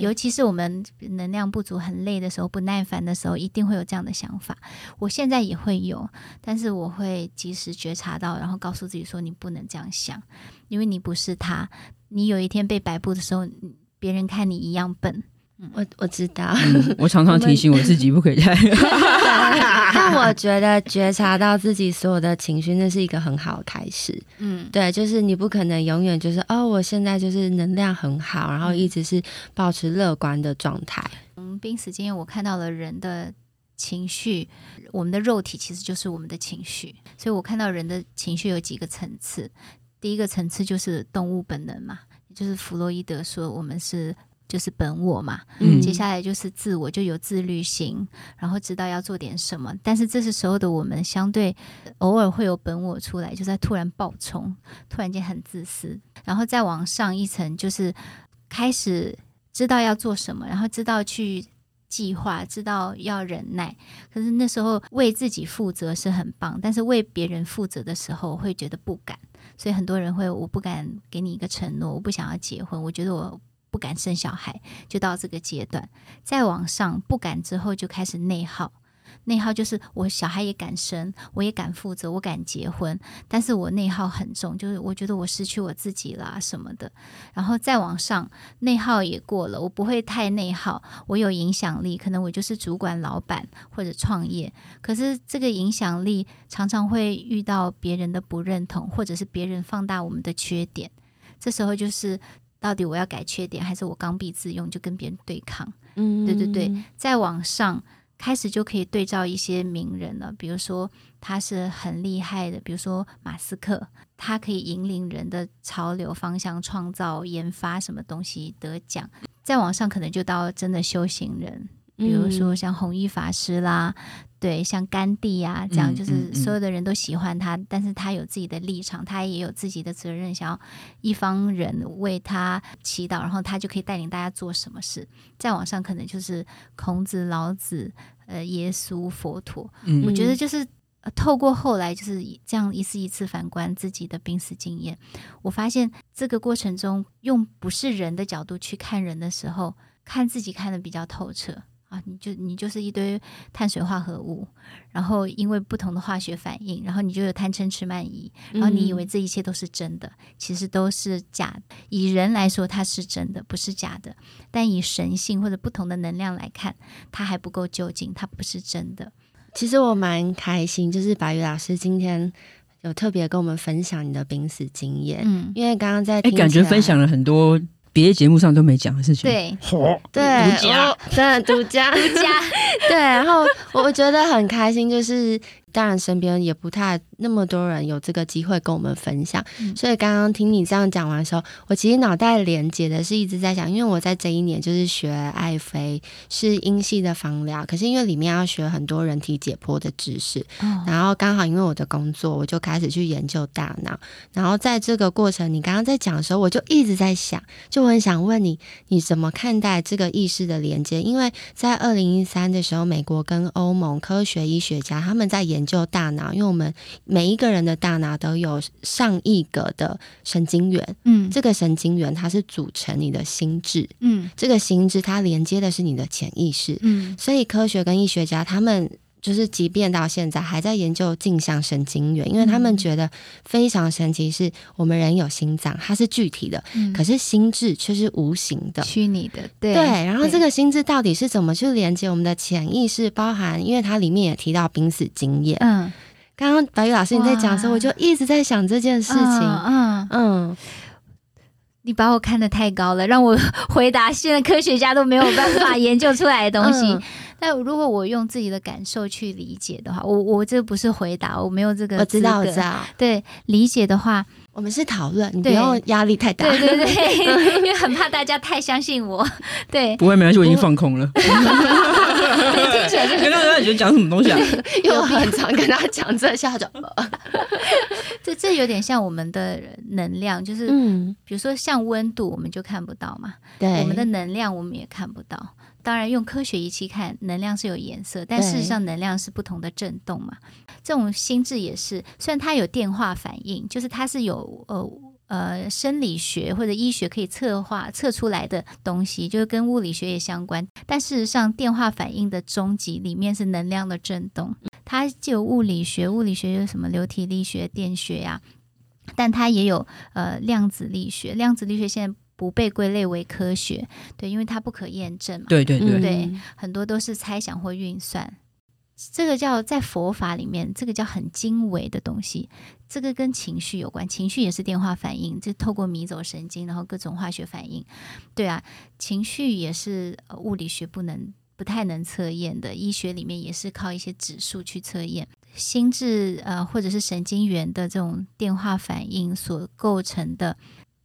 尤其是我们能量不足、很累的时候、不耐烦的时候，一定会有这样的想法。我现在也会有，但是我会及时觉察到，然后告诉自己说：“你不能这样想，因为你不是他。你有一天被摆布的时候，别人看你一样笨。”我我知道，嗯，我常常提醒我自己不可以太。<laughs> <laughs> 但我觉得觉察到自己所有的情绪，那是一个很好的开始。嗯，对，就是你不可能永远就是哦，我现在就是能量很好，然后一直是保持乐观的状态。嗯，濒死经验，我看到了人的情绪，我们的肉体其实就是我们的情绪，所以我看到人的情绪有几个层次。第一个层次就是动物本能嘛，就是弗洛伊德说我们是。就是本我嘛，嗯，接下来就是自我，就有自律性，然后知道要做点什么。但是这是时候的我们，相对偶尔会有本我出来，就在突然暴冲，突然间很自私，然后再往上一层，就是开始知道要做什么，然后知道去计划，知道要忍耐。可是那时候为自己负责是很棒，但是为别人负责的时候会觉得不敢，所以很多人会，我不敢给你一个承诺，我不想要结婚，我觉得我。不敢生小孩，就到这个阶段。再往上，不敢之后就开始内耗。内耗就是我小孩也敢生，我也敢负责，我敢结婚，但是我内耗很重，就是我觉得我失去我自己啦什么的。然后再往上，内耗也过了，我不会太内耗，我有影响力，可能我就是主管、老板或者创业。可是这个影响力常常会遇到别人的不认同，或者是别人放大我们的缺点。这时候就是。到底我要改缺点，还是我刚愎自用就跟别人对抗？嗯，对对对。再往上开始就可以对照一些名人了，比如说他是很厉害的，比如说马斯克，他可以引领人的潮流方向，创造研发什么东西得奖。再往上可能就到真的修行人，比如说像弘一法师啦，对，像甘地啊这样，就是所有的人都喜欢他，嗯嗯嗯、但是他有自己的立场，他也有自己的责任，想要一方人为他祈祷，然后他就可以带领大家做什么事。再往上，可能就是孔子、老子、呃，耶稣、佛陀。嗯、我觉得就是透过后来就是这样一次一次反观自己的濒死经验，我发现这个过程中用不是人的角度去看人的时候，看自己看的比较透彻。啊，你就你就是一堆碳水化合物，然后因为不同的化学反应，然后你就有贪嗔痴慢疑，然后你以为这一切都是真的，嗯、其实都是假的。以人来说，它是真的，不是假的；但以神性或者不同的能量来看，它还不够究竟，它不是真的。其实我蛮开心，就是白宇老师今天有特别跟我们分享你的濒死经验，嗯，因为刚刚在哎，感觉分享了很多。别的节目上都没讲的事情，对，对，独家，真的独家，独家，<laughs> <laughs> 对。然后我觉得很开心，就是。当然，身边也不太那么多人有这个机会跟我们分享，嗯、所以刚刚听你这样讲完的时候，我其实脑袋连接的是一直在想，因为我在这一年就是学爱妃，是英系的芳疗，可是因为里面要学很多人体解剖的知识，哦、然后刚好因为我的工作，我就开始去研究大脑，然后在这个过程，你刚刚在讲的时候，我就一直在想，就我很想问你，你怎么看待这个意识的连接？因为在二零一三的时候，美国跟欧盟科学医学家他们在研研究大脑，因为我们每一个人的大脑都有上亿个的神经元，嗯，这个神经元它是组成你的心智，嗯，这个心智它连接的是你的潜意识，嗯，所以科学跟医学家他们。就是，即便到现在还在研究镜像神经元，因为他们觉得非常神奇，是我们人有心脏，它是具体的，嗯、可是心智却是无形的、虚拟的。对，对，然后这个心智到底是怎么去连接我们的潜意识？包含，因为它里面也提到濒死经验。嗯，刚刚白玉老师你在讲的时候，我就一直在想这件事情。嗯嗯，嗯，你把我看得太高了，让我回答现在科学家都没有办法研究出来的东西。<laughs> 嗯但如果我用自己的感受去理解的话，我我这不是回答，我没有这个。我知道，我知道。对，理解的话，我们是讨论，你不要压力太大。对对对，<laughs> 因为很怕大家太相信我。对，不会，没关系，我已经放空了。<laughs> 听起来就刚刚在觉得讲什么东西啊？因为我很常跟他讲这下就。<laughs> 这这有点像我们的能量，就是嗯，比如说像温度，我们就看不到嘛。对，我们的能量我们也看不到。当然，用科学仪器看能量是有颜色，但事实上能量是不同的振动嘛。这种心智也是，虽然它有电话反应，就是它是有呃呃生理学或者医学可以测化测出来的东西，就是跟物理学也相关。但事实上，电话反应的终极里面是能量的振动。它既有物理学，物理学有什么流体力学、电学呀、啊，但它也有呃量子力学。量子力学现在。不被归类为科学，对，因为它不可验证嘛。对对对，对，很多都是猜想或运算。这个叫在佛法里面，这个叫很精微的东西。这个跟情绪有关，情绪也是电话反应，就透过迷走神经，然后各种化学反应。对啊，情绪也是物理学不能、不太能测验的，医学里面也是靠一些指数去测验。心智呃，或者是神经元的这种电话反应所构成的，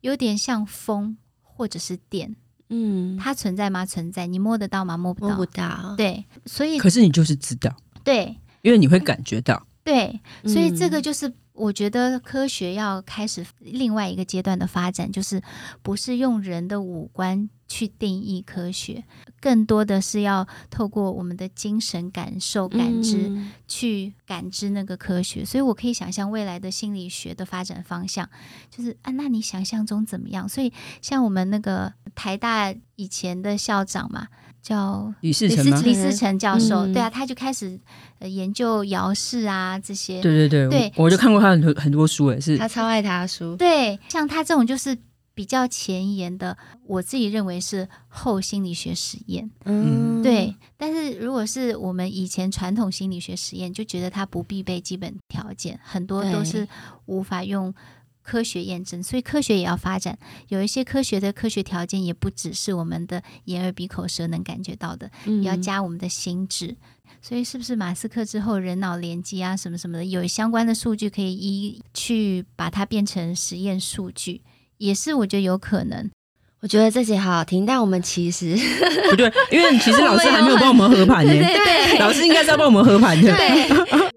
有点像风。或者是电，嗯，它存在吗？存在，你摸得到吗？摸不到，摸不到。对，所以可是你就是知道，对，因为你会感觉到，对，所以这个就是我觉得科学要开始另外一个阶段的发展，就是不是用人的五官。去定义科学，更多的是要透过我们的精神感受、感知，嗯、去感知那个科学。所以我可以想象未来的心理学的发展方向，就是啊，那你想象中怎么样？所以像我们那个台大以前的校长嘛，叫李嗣涔吗？李世成教授，嗯、对啊，他就开始研究姚氏啊这些。对对对，对我，我就看过他很多很多书，也是他超爱他的书。对，像他这种就是。比较前沿的，我自己认为是后心理学实验，嗯，对。但是如果是我们以前传统心理学实验，就觉得他不必备基本条件，很多都是无法用科学验证，所以科学也要发展。有一些科学的科学条件，也不只是我们的眼耳鼻口舌能感觉到的，也要加我们的心智。所以是不是马斯克之后人脑联机啊，什么什么的，有相关的数据可以一去把它变成实验数据？也是，我觉得有可能。我觉得这集好好听，但我们其实不对，因为其实老师还没有帮我们合盘呢。<laughs> 对，对，老师应该是要帮我们合盘的。对。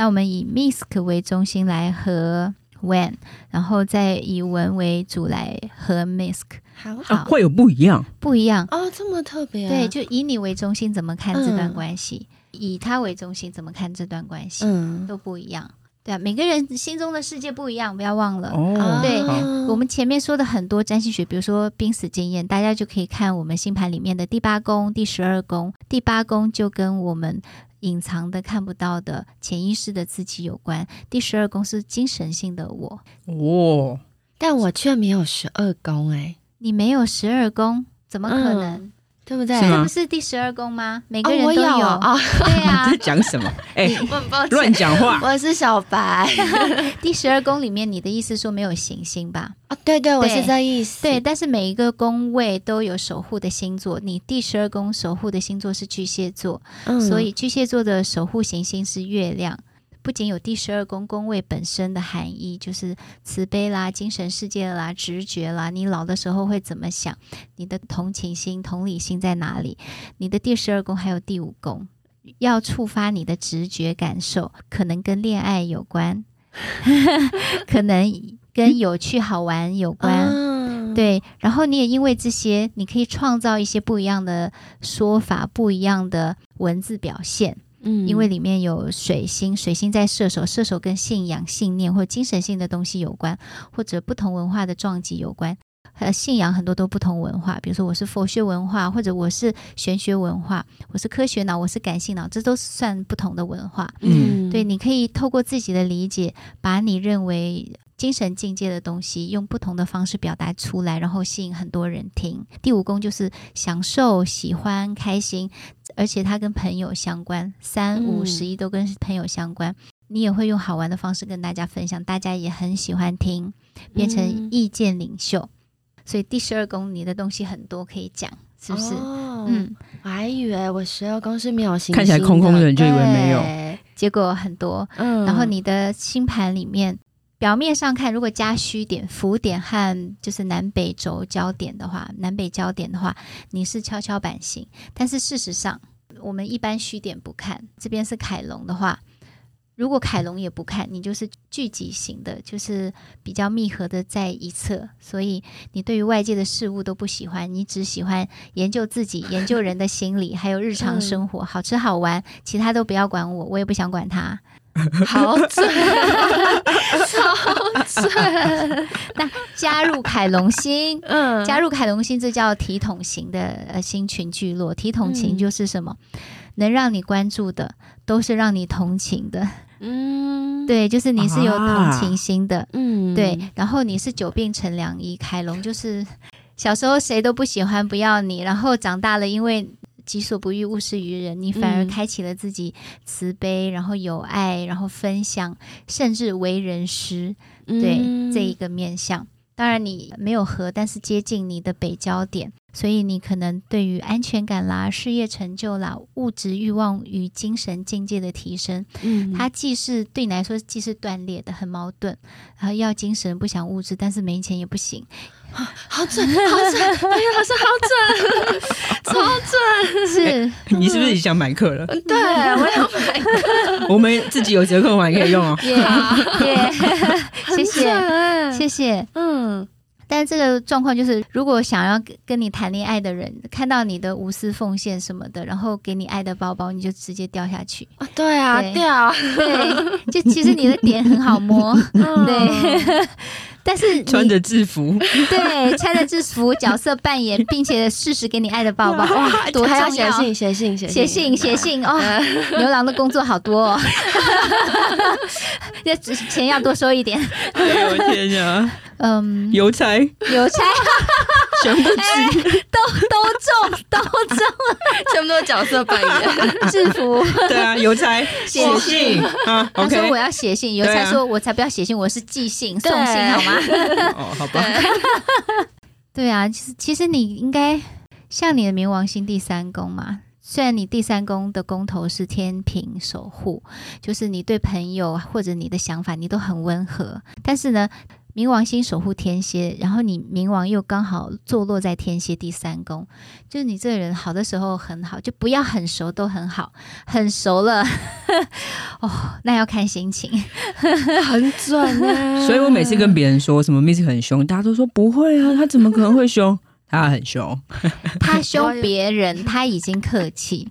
那我们以 Misk 为中心来和 When，然后再以文为主来和 Misk 好，好、啊，会有不一样，不一样。哦，这么特别、啊，对，就以你为中心怎么看这段关系，嗯、以他为中心怎么看这段关系，嗯，都不一样，对啊，每个人心中的世界不一样，不要忘了，哦，对，我们前面说的很多占星学，比如说濒死经验，大家就可以看我们星盘里面的第八宫、第十二宫，第八宫就跟我们。隐藏的、看不到的、潜意识的自己有关。第十二宫是精神性的我，哦，但我却没有十二宫哎，你没有十二宫，怎么可能？嗯对不对？这不是第十二宫吗？每个人都有啊。对啊，<laughs> 在讲什么？哎，乱讲话。我是小白。<laughs> 第十二宫里面，你的意思说没有行星吧？啊，对对，我是这意思。对，但是每一个宫位都有守护的星座。你第十二宫守护的星座是巨蟹座，所以巨蟹座的守护行星是月亮。不仅有第十二宫宫位本身的含义，就是慈悲啦、精神世界啦、直觉啦，你老的时候会怎么想？你的同情心、同理心在哪里？你的第十二宫还有第五宫，要触发你的直觉感受，可能跟恋爱有关，<laughs> 可能跟有趣好玩有关。嗯、对，然后你也因为这些，你可以创造一些不一样的说法、不一样的文字表现。嗯，因为里面有水星，水星在射手，射手跟信仰、信念或精神性的东西有关，或者不同文化的撞击有关。呃，信仰很多都不同文化，比如说我是佛学文化，或者我是玄学文化，我是科学脑，我是感性脑，这都算不同的文化。嗯，对，你可以透过自己的理解，把你认为精神境界的东西，用不同的方式表达出来，然后吸引很多人听。第五宫就是享受、喜欢、开心。而且它跟朋友相关，三五十一都跟朋友相关。嗯、你也会用好玩的方式跟大家分享，大家也很喜欢听，变成意见领袖。嗯、所以第十二宫你的东西很多可以讲，是不是？哦、嗯，我还以为我十二宫是没有星星，看起来空空的，就以为没有，结果很多。嗯，然后你的星盘里面。表面上看，如果加虚点、浮点和就是南北轴焦点的话，南北焦点的话，你是跷跷板型。但是事实上，我们一般虚点不看。这边是凯龙的话，如果凯龙也不看，你就是聚集型的，就是比较密合的在一侧。所以你对于外界的事物都不喜欢，你只喜欢研究自己、研究人的心理，还有日常生活，好吃好玩，其他都不要管我，我也不想管他。好准，<laughs> 超准！那加入凯龙星，嗯，加入凯龙星，这叫体统型的呃星群聚落。体统型就是什么？嗯、能让你关注的，都是让你同情的。嗯，对，就是你是有同情心的。嗯，对。然后你是久病成良医，凯龙就是小时候谁都不喜欢，不要你，然后长大了因为。己所不欲，勿施于人。你反而开启了自己慈悲，嗯、然后有爱，然后分享，甚至为人师。对、嗯、这一个面向。当然你没有和，但是接近你的北焦点。所以你可能对于安全感啦、事业成就啦、物质欲望与精神境界的提升，嗯，它既是对你来说既是断裂的，很矛盾。然后要精神不想物质，但是没钱也不行。好准，好准！哎呀，老师好准，<laughs> 超准！是、欸、你是不是已经想买课了？对，我要买课。我们自己有折扣码可以用哦。耶耶，<laughs> 谢谢，谢谢，嗯。但这个状况就是，如果想要跟你谈恋爱的人看到你的无私奉献什么的，然后给你爱的包包，你就直接掉下去。啊对啊，对掉。对，就其实你的点很好摸，<laughs> 嗯、对。但是穿着制服，对，穿着制服 <laughs> 角色扮演，并且适时给你爱的包包，哇，多重要！写信，写信，写信，写信哦。牛郎的工作好多哦，<laughs> 这钱要多收一点。哎呦天呀！嗯，邮差，邮差，<laughs> 全部去，都都中，都中，全部都角色扮演，<laughs> 制服。对啊，邮差。写信。啊，他说我要写信，邮差说我才不要写信，我是寄信送信，好吗？<laughs> 哦，好吧。对。啊，其实其实你应该像你的冥王星第三宫嘛，虽然你第三宫的宫头是天平守护，就是你对朋友或者你的想法你都很温和，但是呢。冥王星守护天蝎，然后你冥王又刚好坐落在天蝎第三宫，就是你这个人好的时候很好，就不要很熟都很好，很熟了 <laughs> 哦，那要看心情，很准啊。<laughs> 所以我每次跟别人说什么 Miss 很凶，大家都说不会啊，他怎么可能会凶？<laughs> 他很凶，他凶别人，他已经客气，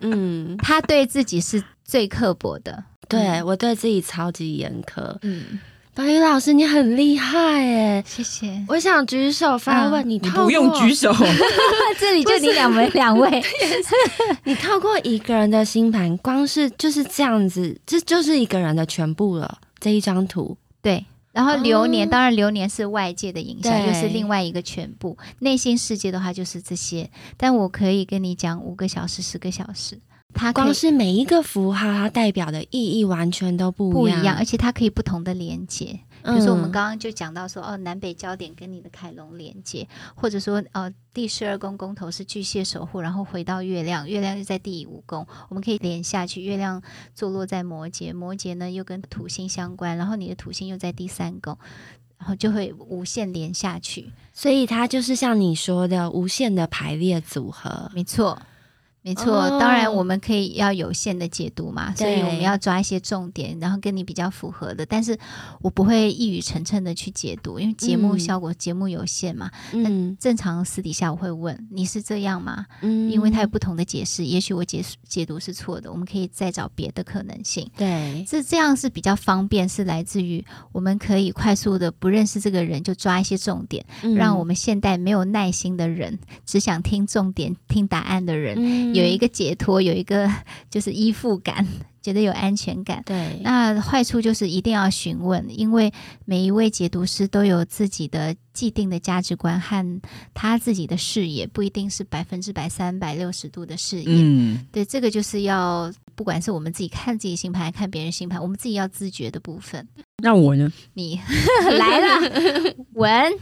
嗯，他对自己是最刻薄的，对我对自己超级严苛，嗯。宝仪老师，你很厉害哎！谢谢。我想举手发问，你，你不用举手，<laughs> 这里就你两位，两位。<laughs> 你透过一个人的星盘，光是就是这样子，这就是一个人的全部了。这一张图，对。然后流年，当然流年是外界的影响，又是另外一个全部。内心世界的话就是这些，但我可以跟你讲五个小时、十个小时。它光是每一个符号，它代表的意义完全都不一样，不一样，而且它可以不同的连接。比如说，我们刚刚就讲到说，哦，南北焦点跟你的凯龙连接，或者说，呃，第十二宫宫头是巨蟹守护，然后回到月亮，月亮又在第五宫，我们可以连下去。月亮坐落在摩羯，摩羯呢又跟土星相关，然后你的土星又在第三宫，然后就会无限连下去。所以它就是像你说的，无限的排列组合，没错。没错，当然我们可以要有限的解读嘛，所以我们要抓一些重点，然后跟你比较符合的。但是我不会一语成谶的去解读，因为节目效果、嗯、节目有限嘛。嗯，正常私底下我会问你是这样吗？嗯，因为它有不同的解释，也许我解解读是错的，我们可以再找别的可能性。对，是这样是比较方便，是来自于我们可以快速的不认识这个人就抓一些重点，嗯、让我们现代没有耐心的人，只想听重点、听答案的人。嗯有一个解脱，有一个 <laughs> 就是依附感，觉得有安全感。对，那坏处就是一定要询问，因为每一位解读师都有自己的既定的价值观和他自己的视野，不一定是百分之百三百六十度的视野。嗯，对，这个就是要不管是我们自己看自己星盘，还看别人星盘，我们自己要自觉的部分。那我呢？你 <laughs> 来了，<laughs> 文。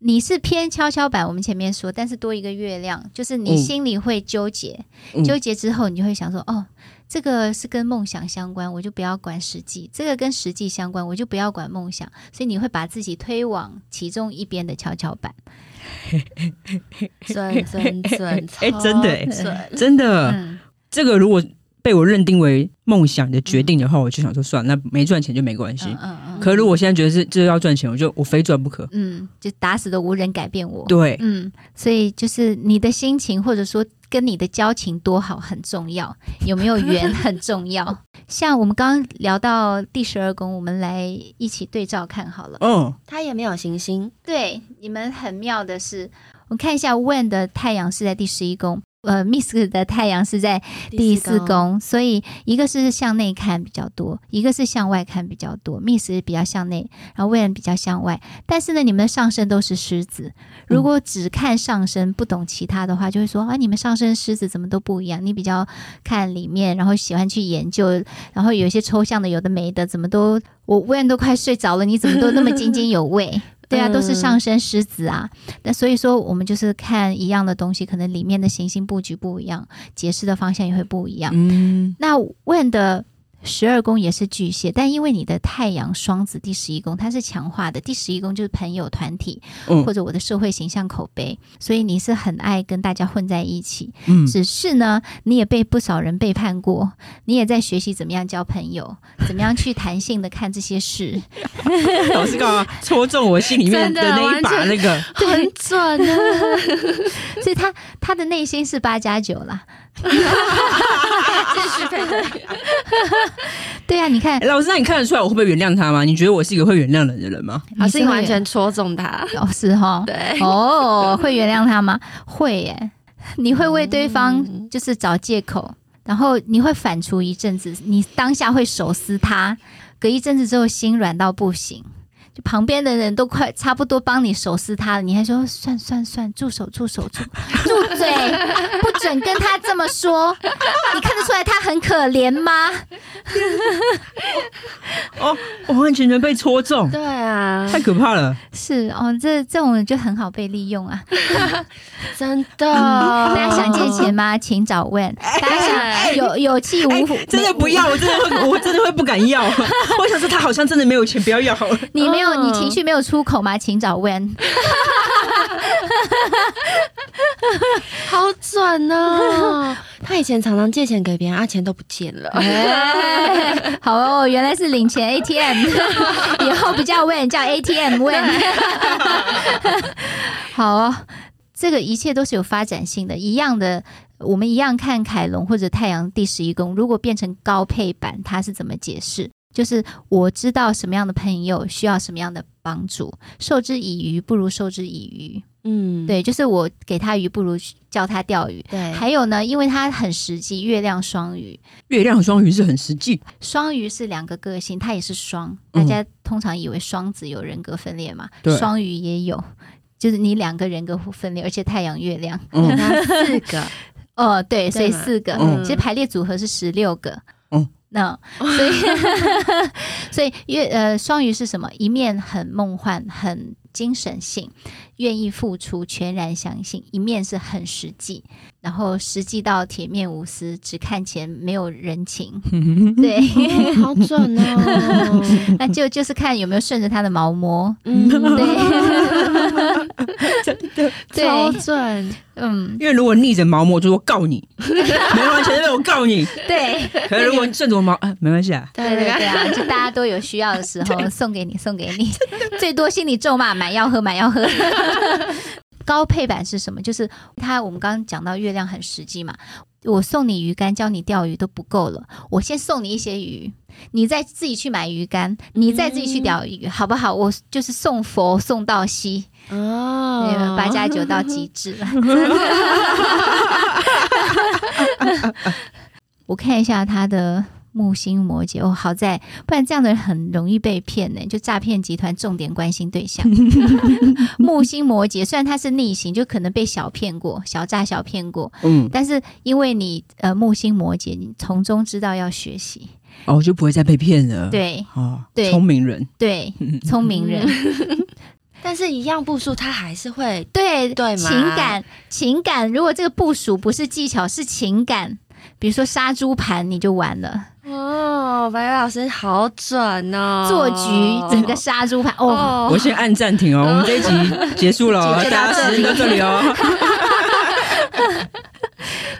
你是偏跷跷板，我们前面说，但是多一个月亮，就是你心里会纠结，嗯、纠结之后，你就会想说，哦，这个是跟梦想相关，我就不要管实际；这个跟实际相关，我就不要管梦想。所以你会把自己推往其中一边的跷跷板。<laughs> 准准准，哎，真的，准真的，嗯、这个如果。被我认定为梦想的决定的话，嗯、我就想说算了，那没赚钱就没关系。可是如果我现在觉得是就是要赚钱，我就我非赚不可。嗯，就打死都无人改变我。对，嗯，所以就是你的心情或者说跟你的交情多好很重要，有没有缘很重要。<laughs> 像我们刚刚聊到第十二宫，我们来一起对照看好了。嗯，他也没有行星。对，你们很妙的是，我们看一下 When 的太阳是在第十一宫。呃，Miss 的太阳是在第四宫，所以一个是向内看比较多，一个是向外看比较多。Miss 比较向内，然后 Wen 比较向外。但是呢，你们的上升都是狮子，如果只看上升不懂其他的话，就会说啊，你们上升狮子怎么都不一样？你比较看里面，然后喜欢去研究，然后有一些抽象的，有的没的，怎么都我 Wen 都快睡着了，你怎么都那么津津有味？对啊，都是上升狮子啊。那、嗯、所以说，我们就是看一样的东西，可能里面的行星布局不一样，解释的方向也会不一样。嗯，那问的。十二宫也是巨蟹，但因为你的太阳双子第十一宫，它是强化的。第十一宫就是朋友团体，嗯、或者我的社会形象口碑，所以你是很爱跟大家混在一起。嗯，只是呢，你也被不少人背叛过，你也在学习怎么样交朋友，怎么样去弹性的看这些事。<laughs> 老师干嘛戳中我心里面的那一把那个？很准啊！<laughs> 所以他他的内心是八加九啦。<laughs> 对 <laughs> 啊，你看老师，那你看得出来我会不会原谅他吗？你觉得我是一个会原谅人的人吗？老师，你完全戳中他，<laughs> 老师哈，对哦，会原谅他吗？会耶，你会为对方就是找借口，然后你会反刍一阵子，你当下会手撕他，隔一阵子之后心软到不行。旁边的人都快差不多帮你手撕他了，你还说算算算，住手住手住 <laughs> 住嘴，不准跟他这么说。你看得出来他很可怜吗？<laughs> 哦，我完全全被戳中。对啊，太可怕了。是哦，这这种人就很好被利用啊，<laughs> 真的。大家想借钱吗？请找 Wen。大家想有有气无福，真的不要，我真的会，我真的会不敢要。我想说他好像真的没有钱，不要要好了。你没有。你情绪没有出口吗？请找 When。<laughs> 好准哦！他以前常常借钱给别人，啊，钱都不见了。欸、好哦，原来是领钱 ATM，<laughs> 以后不叫 Wen，叫 ATM Wen。<laughs> 好哦，这个一切都是有发展性的。一样的，我们一样看凯龙或者太阳第十一宫，如果变成高配版，它是怎么解释？就是我知道什么样的朋友需要什么样的帮助，授之以鱼不如授之以渔。嗯，对，就是我给他鱼不如教他钓鱼。对，还有呢，因为他很实际，月亮双鱼，月亮双鱼是很实际。双鱼是两个个性，他也是双。大家通常以为双子有人格分裂嘛？对，双鱼也有，就是你两个人格分裂，而且太阳月亮，嗯，<laughs> 他 <laughs> 四个。哦，对，所以四个，嗯，其实排列组合是十六个。那、no, 所以 <laughs> 所以月呃双鱼是什么？一面很梦幻，很精神性，愿意付出，全然相信；一面是很实际，然后实际到铁面无私，只看钱，没有人情。<laughs> 对，哦、好准哦！<laughs> 那就就是看有没有顺着他的毛摸。嗯，对，<laughs> 真的超准。嗯，因为如果逆着毛摸，就说告你，没完全是我告你。对，可是如果顺着毛，啊，没关系啊。对对对啊，就大家都有需要的时候送给你，送给你，最多心里咒骂买要喝买要喝。<laughs> 高配版是什么？就是他我们刚刚讲到月亮很实际嘛，我送你鱼竿教你钓鱼都不够了，我先送你一些鱼，你再自己去买鱼竿，你再自己去钓鱼，嗯、好不好？我就是送佛送到西。哦，八加九到极致了。<laughs> <laughs> 我看一下他的木星摩羯哦，好在不然这样的人很容易被骗呢，就诈骗集团重点关心对象。<laughs> 木星摩羯虽然他是逆行，就可能被小骗过、小诈小骗过，嗯，但是因为你呃木星摩羯，你从中知道要学习，哦，就不会再被骗了。对，哦，对，聪明人，对，<laughs> 聪明人。<laughs> 但是，一样部署，他还是会对对吗？情感情感，如果这个部署不是技巧，是情感，比如说杀猪盘，你就完了。哦，白月老师好准哦！做局整个杀猪盘哦，哦。我先按暂停哦，我们这一集 <laughs> 结束了，大家时间到这里哦。<laughs>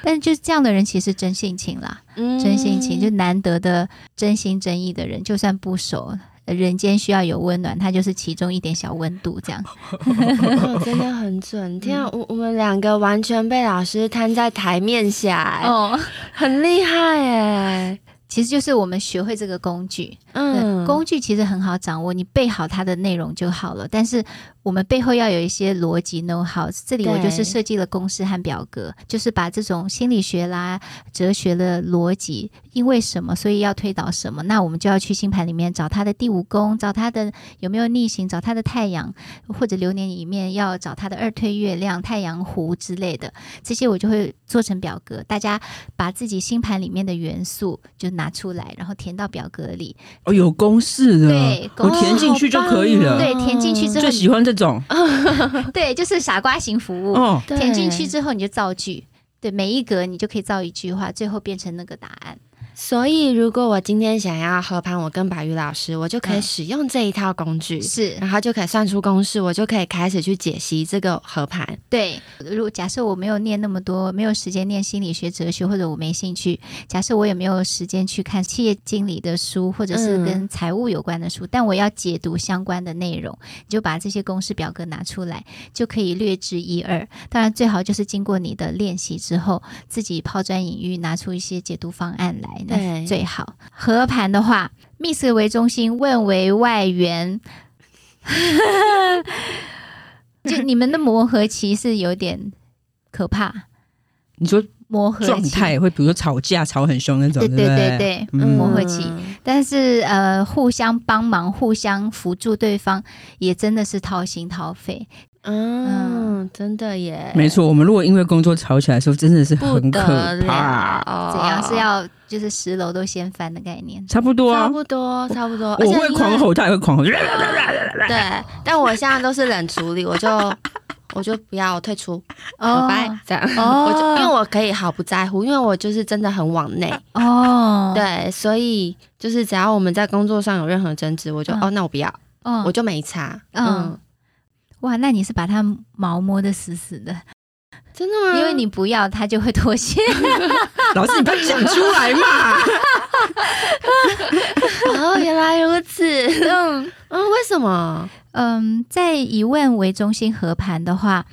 但是，就是这样的人，其实真性情啦，嗯、真性情，就难得的真心真意的人，就算不熟。人间需要有温暖，它就是其中一点小温度，这样、哦、真的很准。天啊，我我们两个完全被老师摊在台面下，哦，很厉害哎。其实就是我们学会这个工具，嗯，工具其实很好掌握，你背好它的内容就好了。但是我们背后要有一些逻辑 know how。这里我就是设计了公式和表格，就是把这种心理学啦、哲学的逻辑，因为什么所以要推导什么，那我们就要去星盘里面找它的第五宫，找它的有没有逆行，找它的太阳，或者流年里面要找它的二推月亮、太阳湖之类的，这些我就会做成表格，大家把自己星盘里面的元素就拿出来，然后填到表格里。哦，有公公式了，对，我填进去就可以了。对，填进去之后最喜欢这种，<laughs> 对，就是傻瓜型服务。哦，填进去之后你就造句，对，每一格你就可以造一句话，最后变成那个答案。所以，如果我今天想要合盘，我跟白宇老师，我就可以使用这一套工具，是、嗯，然后就可以算出公式，我就可以开始去解析这个合盘。对，如果假设我没有念那么多，没有时间念心理学、哲学，或者我没兴趣，假设我也没有时间去看企业经理的书，或者是跟财务有关的书，嗯、但我要解读相关的内容，你就把这些公式表格拿出来，就可以略知一二。当然，最好就是经过你的练习之后，自己抛砖引玉，拿出一些解读方案来。对，最好和盘的话，Miss 为中心，问为外援，<laughs> 就你们的磨合期是有点可怕。你说磨合状态会，比如说吵架吵很凶那种，对对对对，嗯、磨合期。但是呃，互相帮忙，互相辅助对方，也真的是掏心掏肺。嗯，真的耶，没错。我们如果因为工作吵起来的时候，真的是很可怕。怎样是要就是十楼都掀翻的概念？差不多，差不多，差不多。我会狂吼，他也会狂吼。对，但我现在都是冷处理，我就 <laughs> 我就不要，我退出，拜拜。这样，我就因为我可以毫不在乎，因为我就是真的很往内哦。对，所以就是只要我们在工作上有任何争执，我就哦，那我不要，我就没差。嗯。哇，那你是把它毛摸得死死的，真的吗？因为你不要，它就会脱线。<laughs> 老师，你不要讲出来嘛！<laughs> 哦，原来如此。<laughs> 嗯嗯，为什么？嗯，在以问为中心和盘的话，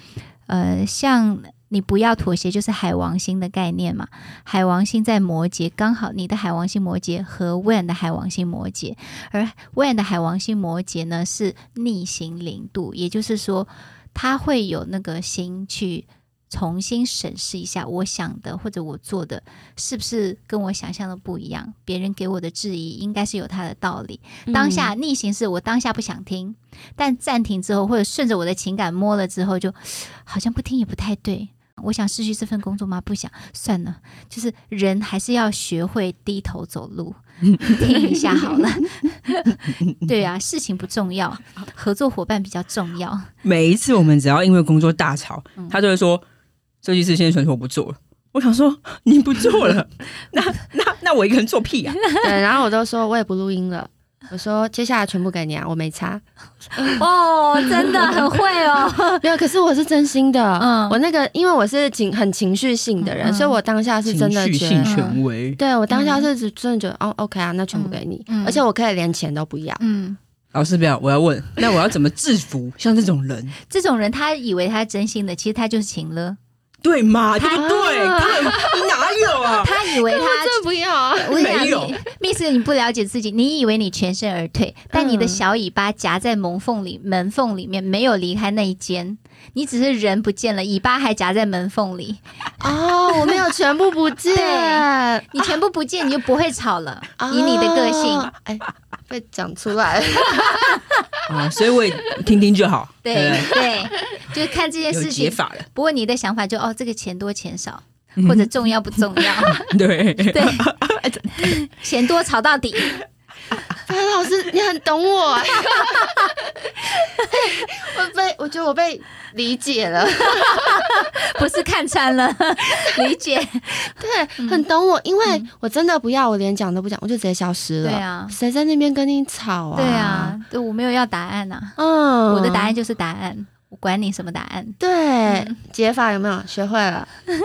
呃，像。你不要妥协，就是海王星的概念嘛。海王星在摩羯，刚好你的海王星摩羯和 Wen 的海王星摩羯，而 Wen 的海王星摩羯呢是逆行零度，也就是说，他会有那个心去重新审视一下，我想的或者我做的是不是跟我想象的不一样？别人给我的质疑应该是有他的道理。当下逆行是我当下不想听，但暂停之后或者顺着我的情感摸了之后，就好像不听也不太对。我想失去这份工作吗？不想，算了。就是人还是要学会低头走路，<laughs> 听一下好了。<laughs> 对啊，事情不重要，合作伙伴比较重要。每一次我们只要因为工作大吵，他就会说：“设计师先生，我不做了。”我想说：“你不做了，<laughs> 那那那我一个人做屁啊！”对，然后我都说：“我也不录音了。”我说接下来全部给你啊，我没差。<laughs> 哦，真的很会哦。没有，可是我是真心的。嗯，我那个因为我是情很情绪性的人，所以我当下是真的觉得。情绪性权威。对，我当下是真的觉得哦，OK 啊，那全部给你，而且我可以连钱都不要。嗯，老师不要，我要问，那我要怎么制服 <laughs> 像这种人？这种人他以为他是真心的，其实他就是情勒。对嘛？他对，他哪有 <laughs> 啊？<laughs> 他以为他这不要啊？没有，Miss，你不了解自己，你以为你全身而退，但你的小尾巴夹在门缝里，门缝里面没有离开那一间，你只是人不见了，尾巴还夹在门缝里。哦，我没有全部不见，<laughs> 你全部不见，你就不会吵了。以你的个性，哎，被讲出来了 <laughs> 啊，所以我也听听就好。对对。就看这件事情，不过你的想法就哦，这个钱多钱少，或者重要不重要？对 <laughs> 对，钱 <laughs> 多吵到底。白老师，你很懂我，<laughs> 我被我觉得我被理解了，不是看穿了，理解，对，很懂我，因为我真的不要，我连讲都不讲，我就直接消失了。对啊，谁在那边跟你吵啊？对啊，对，我没有要答案呐，嗯，我的答案就是答案。管你什么答案？对，嗯、解法有没有学会了？<laughs>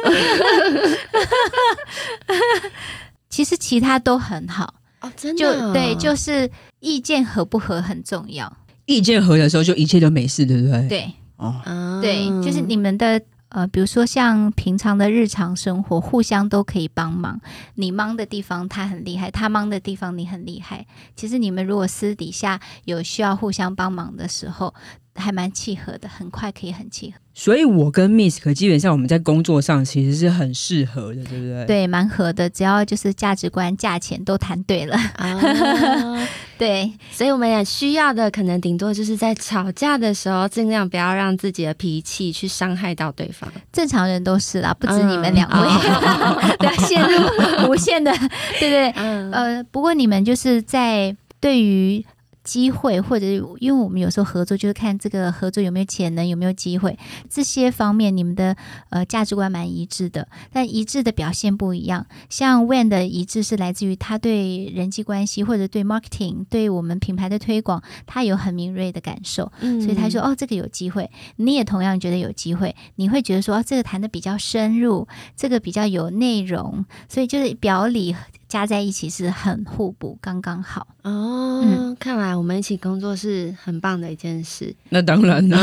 其实其他都很好哦，真的、哦。就对，就是意见合不合很重要。意见合的时候，就一切都没事，对不对？对，哦，对，就是你们的呃，比如说像平常的日常生活，互相都可以帮忙。你忙的地方他很厉害，他忙的地方你很厉害。其实你们如果私底下有需要互相帮忙的时候。还蛮契合的，很快可以很契合。所以，我跟 Miss 基本上我们在工作上其实是很适合的，对不对？对，蛮合的。只要就是价值观、价钱都谈对了啊。<laughs> 对，所以我们也需要的可能顶多就是在吵架的时候，尽量不要让自己的脾气去伤害到对方。正常人都是啦，不止你们两位，<laughs> 不要陷入无限的，对不对？嗯、呃，不过你们就是在。对于。机会，或者因为我们有时候合作，就是看这个合作有没有潜能，有没有机会，这些方面你们的呃价值观蛮一致的，但一致的表现不一样。像 Wen 的一致是来自于他对人际关系或者对 marketing，对我们品牌的推广，他有很敏锐的感受，嗯、所以他说哦，这个有机会。你也同样觉得有机会，你会觉得说哦，这个谈的比较深入，这个比较有内容，所以就是表里。加在一起是很互补，刚刚好哦。嗯，看来我们一起工作是很棒的一件事。那当然了，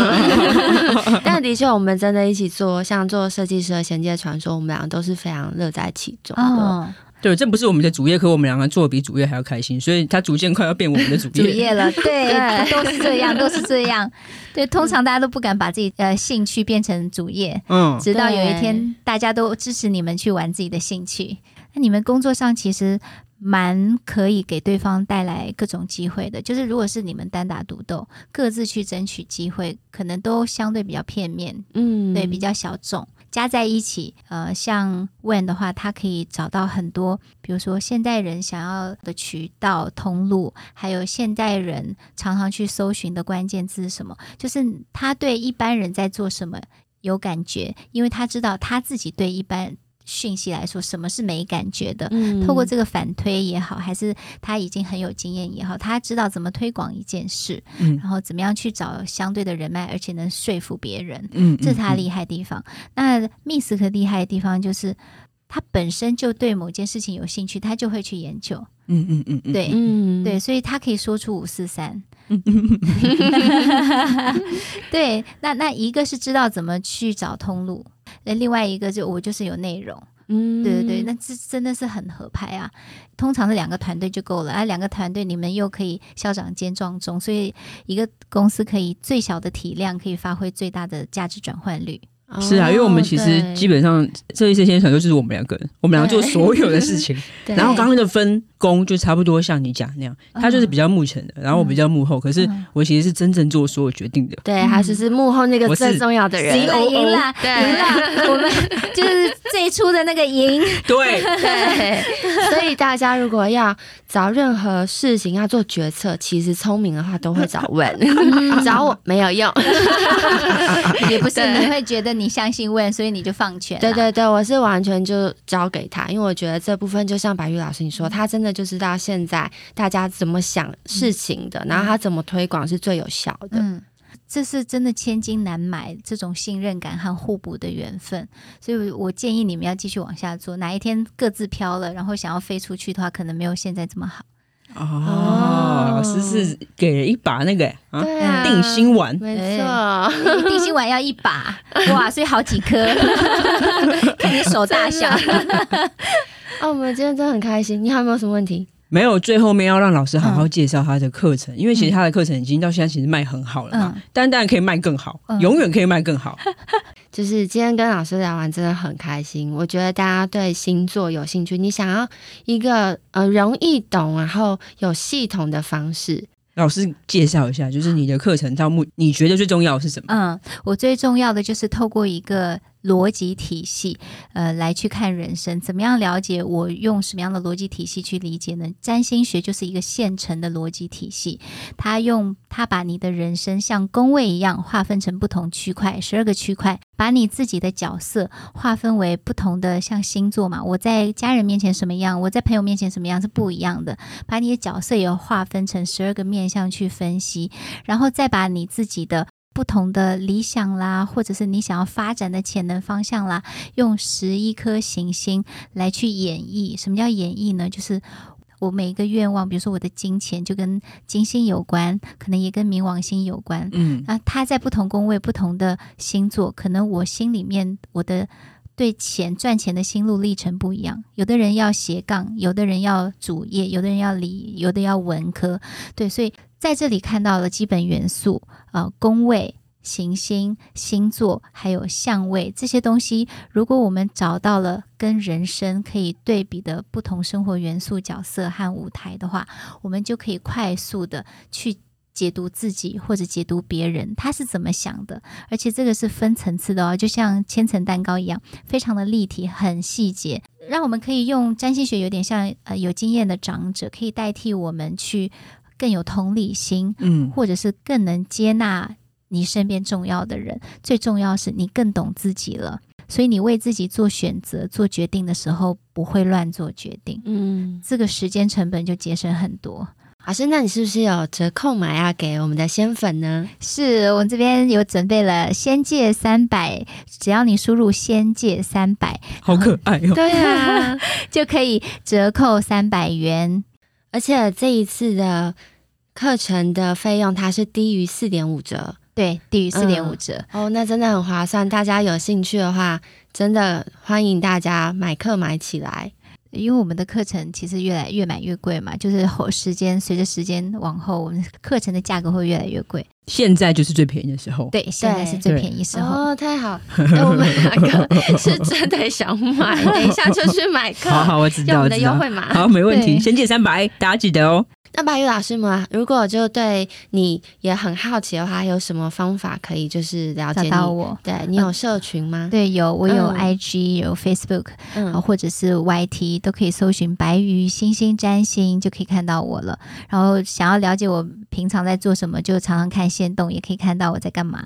<laughs> 但的确，我们真的一起做，像做设计师的衔接传说，我们两个都是非常乐在其中的。哦对，这不是我们的主业，可我们两个做的比主业还要开心，所以他逐渐快要变我们的主业主业了。<laughs> 对，对都是这样，<laughs> 都是这样。对，通常大家都不敢把自己呃兴趣变成主业，嗯，直到有一天大家都支持你们去玩自己的兴趣。那你们工作上其实蛮可以给对方带来各种机会的，就是如果是你们单打独斗，各自去争取机会，可能都相对比较片面，嗯，对，比较小众。加在一起，呃，像 Wen 的话，他可以找到很多，比如说现代人想要的渠道通路，还有现代人常常去搜寻的关键字是什么，就是他对一般人在做什么有感觉，因为他知道他自己对一般。讯息来说，什么是没感觉的？嗯，透过这个反推也好，还是他已经很有经验也好，他知道怎么推广一件事，嗯，然后怎么样去找相对的人脉，而且能说服别人，嗯，这是他厉害的地方。那 Misk 厉害的地方就是，他本身就对某件事情有兴趣，他就会去研究，嗯嗯嗯，嗯，对，嗯。对，所以他可以说出五四三，嗯、<laughs> 对，那那一个是知道怎么去找通路。那另外一个就我就是有内容，嗯，对对对，那这真的是很合拍啊。通常的两个团队就够了，啊，两个团队你们又可以校长兼壮中，所以一个公司可以最小的体量可以发挥最大的价值转换率。是啊，因为我们其实基本上这一些先生就是我们两个人，我们两个做所有的事情。<laughs> 然后刚刚的分工就差不多像你讲那样，他就是比较幕前的，然后我比较幕后。可是我其实是真正做所有决定的。对，他是是幕后那个最重要的人。赢了，赢了，赢了！我们就是最初的那个赢。对 <laughs> 对，<laughs> 所以大家如果要找任何事情要做决策，其实聪明的话都会找 Wen，找我没有用。也不是你会觉得。你相信问，所以你就放权。对对对，我是完全就交给他，因为我觉得这部分就像白玉老师你说，他真的就知道现在大家怎么想事情的，嗯、然后他怎么推广是最有效的。嗯，这是真的千金难买这种信任感和互补的缘分，所以我建议你们要继续往下做。哪一天各自飘了，然后想要飞出去的话，可能没有现在这么好。哦，老师是给了一把那个啊，定心丸，没错，定心丸要一把，<laughs> 哇，所以好几颗，<laughs> 看你手大小。哦，我们今天真的很开心，你还有没有什么问题？没有，最后面要让老师好好介绍他的课程，因为其实他的课程已经到现在其实卖很好了嘛，但当然可以卖更好，永远可以卖更好。就是今天跟老师聊完，真的很开心。我觉得大家对星座有兴趣，你想要一个呃容易懂，然后有系统的方式。老师介绍一下，就是你的课程到目，你觉得最重要的是什么？嗯，我最重要的就是透过一个逻辑体系，呃，来去看人生。怎么样了解？我用什么样的逻辑体系去理解呢？占星学就是一个现成的逻辑体系，它用它把你的人生像宫位一样划分成不同区块，十二个区块，把你自己的角色划分为不同的，像星座嘛，我在家人面前什么样，我在朋友面前什么样是不一样的。把你的角色也划分成十二个面向去分析，然后再把你自己的。不同的理想啦，或者是你想要发展的潜能方向啦，用十一颗行星来去演绎。什么叫演绎呢？就是我每一个愿望，比如说我的金钱就跟金星有关，可能也跟冥王星有关。嗯，那它在不同宫位、不同的星座，可能我心里面我的对钱赚钱的心路历程不一样。有的人要斜杠，有的人要主业，有的人要理，有的要文科。对，所以。在这里看到了基本元素，呃，宫位、行星、星座，还有相位这些东西。如果我们找到了跟人生可以对比的不同生活元素、角色和舞台的话，我们就可以快速的去解读自己或者解读别人他是怎么想的。而且这个是分层次的哦，就像千层蛋糕一样，非常的立体，很细节，让我们可以用占星学有点像呃有经验的长者，可以代替我们去。更有同理心，嗯，或者是更能接纳你身边重要的人。最重要是你更懂自己了，所以你为自己做选择、做决定的时候不会乱做决定，嗯，这个时间成本就节省很多。老师，那你是不是有折扣码要给我们的仙粉呢？是我这边有准备了仙界三百，只要你输入仙界三百，好可爱哦！对啊，就可以折扣三百元，而且这一次的课程的费用它是低于四点五折，对，低于四点五折，嗯。哦，那真的很划算，大家有兴趣的话，真的欢迎大家买课买起来。因为我们的课程其实越来越买越贵嘛，就是后时间随着时间往后，我们课程的价格会越来越贵。现在就是最便宜的时候，对，现在是最便宜时候。哦，太好，<laughs> 我们两个是真的想买，<laughs> 等一下就去买课。好好，我知道，用我们的优惠码，好，没问题。先借三百，大家记得哦。那白宇老师们，如果就对你也很好奇的话，有什么方法可以就是了解到我？对，你有社群吗？嗯、对，有，我有 IG，、嗯、有 Facebook，嗯，或者是 YT，都可以搜寻“白玉星星占星”就可以看到我了。然后想要了解我平常在做什么，就常常看线动，也可以看到我在干嘛。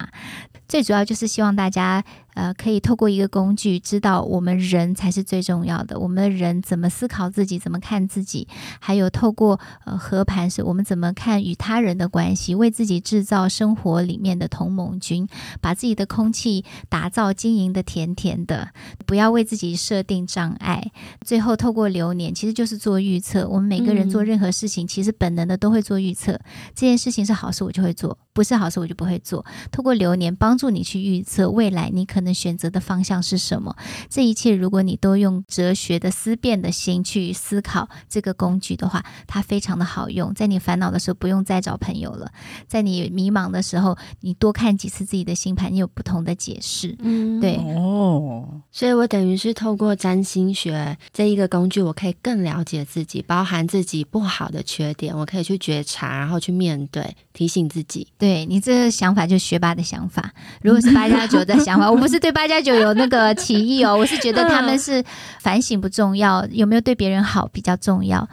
最主要就是希望大家。呃，可以透过一个工具，知道我们人才是最重要的。我们的人怎么思考自己，怎么看自己，还有透过呃合盘，是我们怎么看与他人的关系，为自己制造生活里面的同盟军，把自己的空气打造经营的甜甜的，不要为自己设定障碍。最后透过流年，其实就是做预测。我们每个人做任何事情，其实本能的都会做预测。嗯、这件事情是好事，我就会做；不是好事，我就不会做。透过流年帮助你去预测未来，你可能选择的方向是什么？这一切，如果你都用哲学的思辨的心去思考这个工具的话，它非常的好用。在你烦恼的时候，不用再找朋友了；在你迷茫的时候，你多看几次自己的星盘，你有不同的解释。嗯，对哦。所以我等于是透过占星学这一个工具，我可以更了解自己，包含自己不好的缺点，我可以去觉察，然后去面对，提醒自己。对，你这个想法就是学霸的想法。如果是八加九的想法，<laughs> 我不是对八。加九有那个歧义哦，我是觉得他们是反省不重要，有没有对别人好比较重要，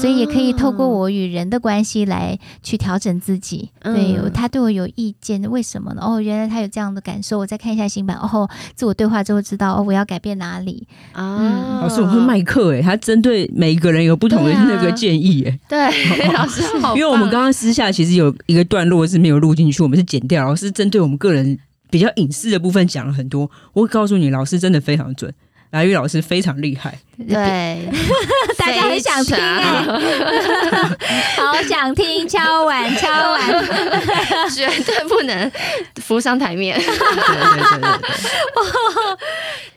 所以也可以透过我与人的关系来去调整自己。对，他对我有意见，为什么呢？哦，原来他有这样的感受，我再看一下新版，哦，自我对话之后知道哦，我要改变哪里啊？老师，我会卖课哎，他针对每一个人有不同的那个建议哎，对，<laughs> 老师好，因为我们刚刚私下其实有一个段落是没有录进去，我们是剪掉，老师针对我们个人。比较隐私的部分讲了很多，我会告诉你，老师真的非常准，白玉老师非常厉害，对，<laughs> 大家很想听，好想听，敲碗敲碗，<laughs> 绝对不能浮上台面，对对对对对。<laughs>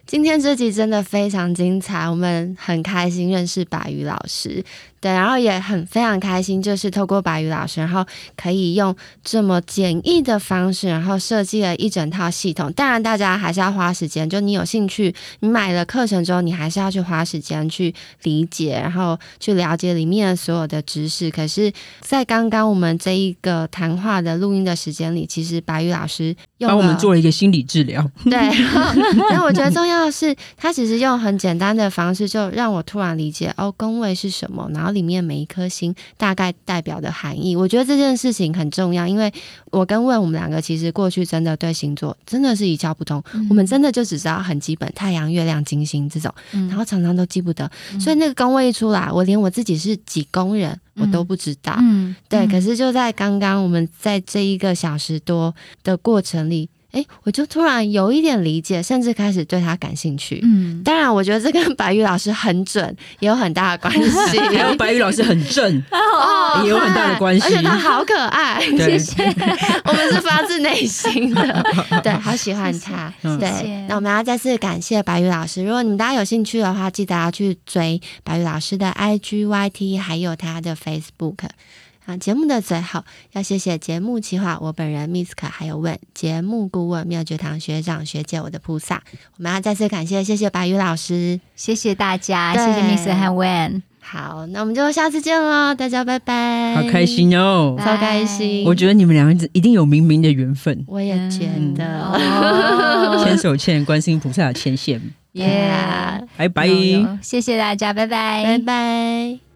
今天这集真的非常精彩，我们很开心认识白玉老师。对，然后也很非常开心，就是透过白宇老师，然后可以用这么简易的方式，然后设计了一整套系统。当然，大家还是要花时间，就你有兴趣，你买了课程之后，你还是要去花时间去理解，然后去了解里面所有的知识。可是，在刚刚我们这一个谈话的录音的时间里，其实白宇老师用帮我们做了一个心理治疗。对，然后我觉得重要的是，他其实用很简单的方式，就让我突然理解哦，工位是什么，然后。里面每一颗星大概代表的含义，我觉得这件事情很重要，因为我跟问我们两个其实过去真的对星座真的是一窍不通，嗯、我们真的就只知道很基本太阳、月亮、金星这种，然后常常都记不得，嗯、所以那个宫位一出来，我连我自己是几宫人我都不知道。嗯，对。可是就在刚刚我们在这一个小时多的过程里。哎，我就突然有一点理解，甚至开始对他感兴趣。嗯，当然，我觉得这跟白玉老师很准也有很大的关系。还有白玉老师很正，哦，也有很大的关系。<laughs> <laughs> 而且他好可爱，<laughs> 谢谢。我们是发自内心的，对，好喜欢他。对，那我们要再次感谢白玉老师。如果你们大家有兴趣的话，记得要去追白玉老师的 IG、YT，还有他的 Facebook。啊，节目的最后要谢谢节目企划我本人 Misk，还有问节目顾问妙觉堂学长学姐，我的菩萨，我们要再次感谢，谢谢白宇老师，谢谢大家，谢谢 Misk 和问。好，那我们就下次见喽，大家拜拜。好开心哦，超开心。我觉得你们两个一定有冥冥的缘分，我也觉得。<laughs> 牵手牵观世音菩萨的牵线，耶，拜拜，谢谢大家，拜拜，拜拜。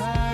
time.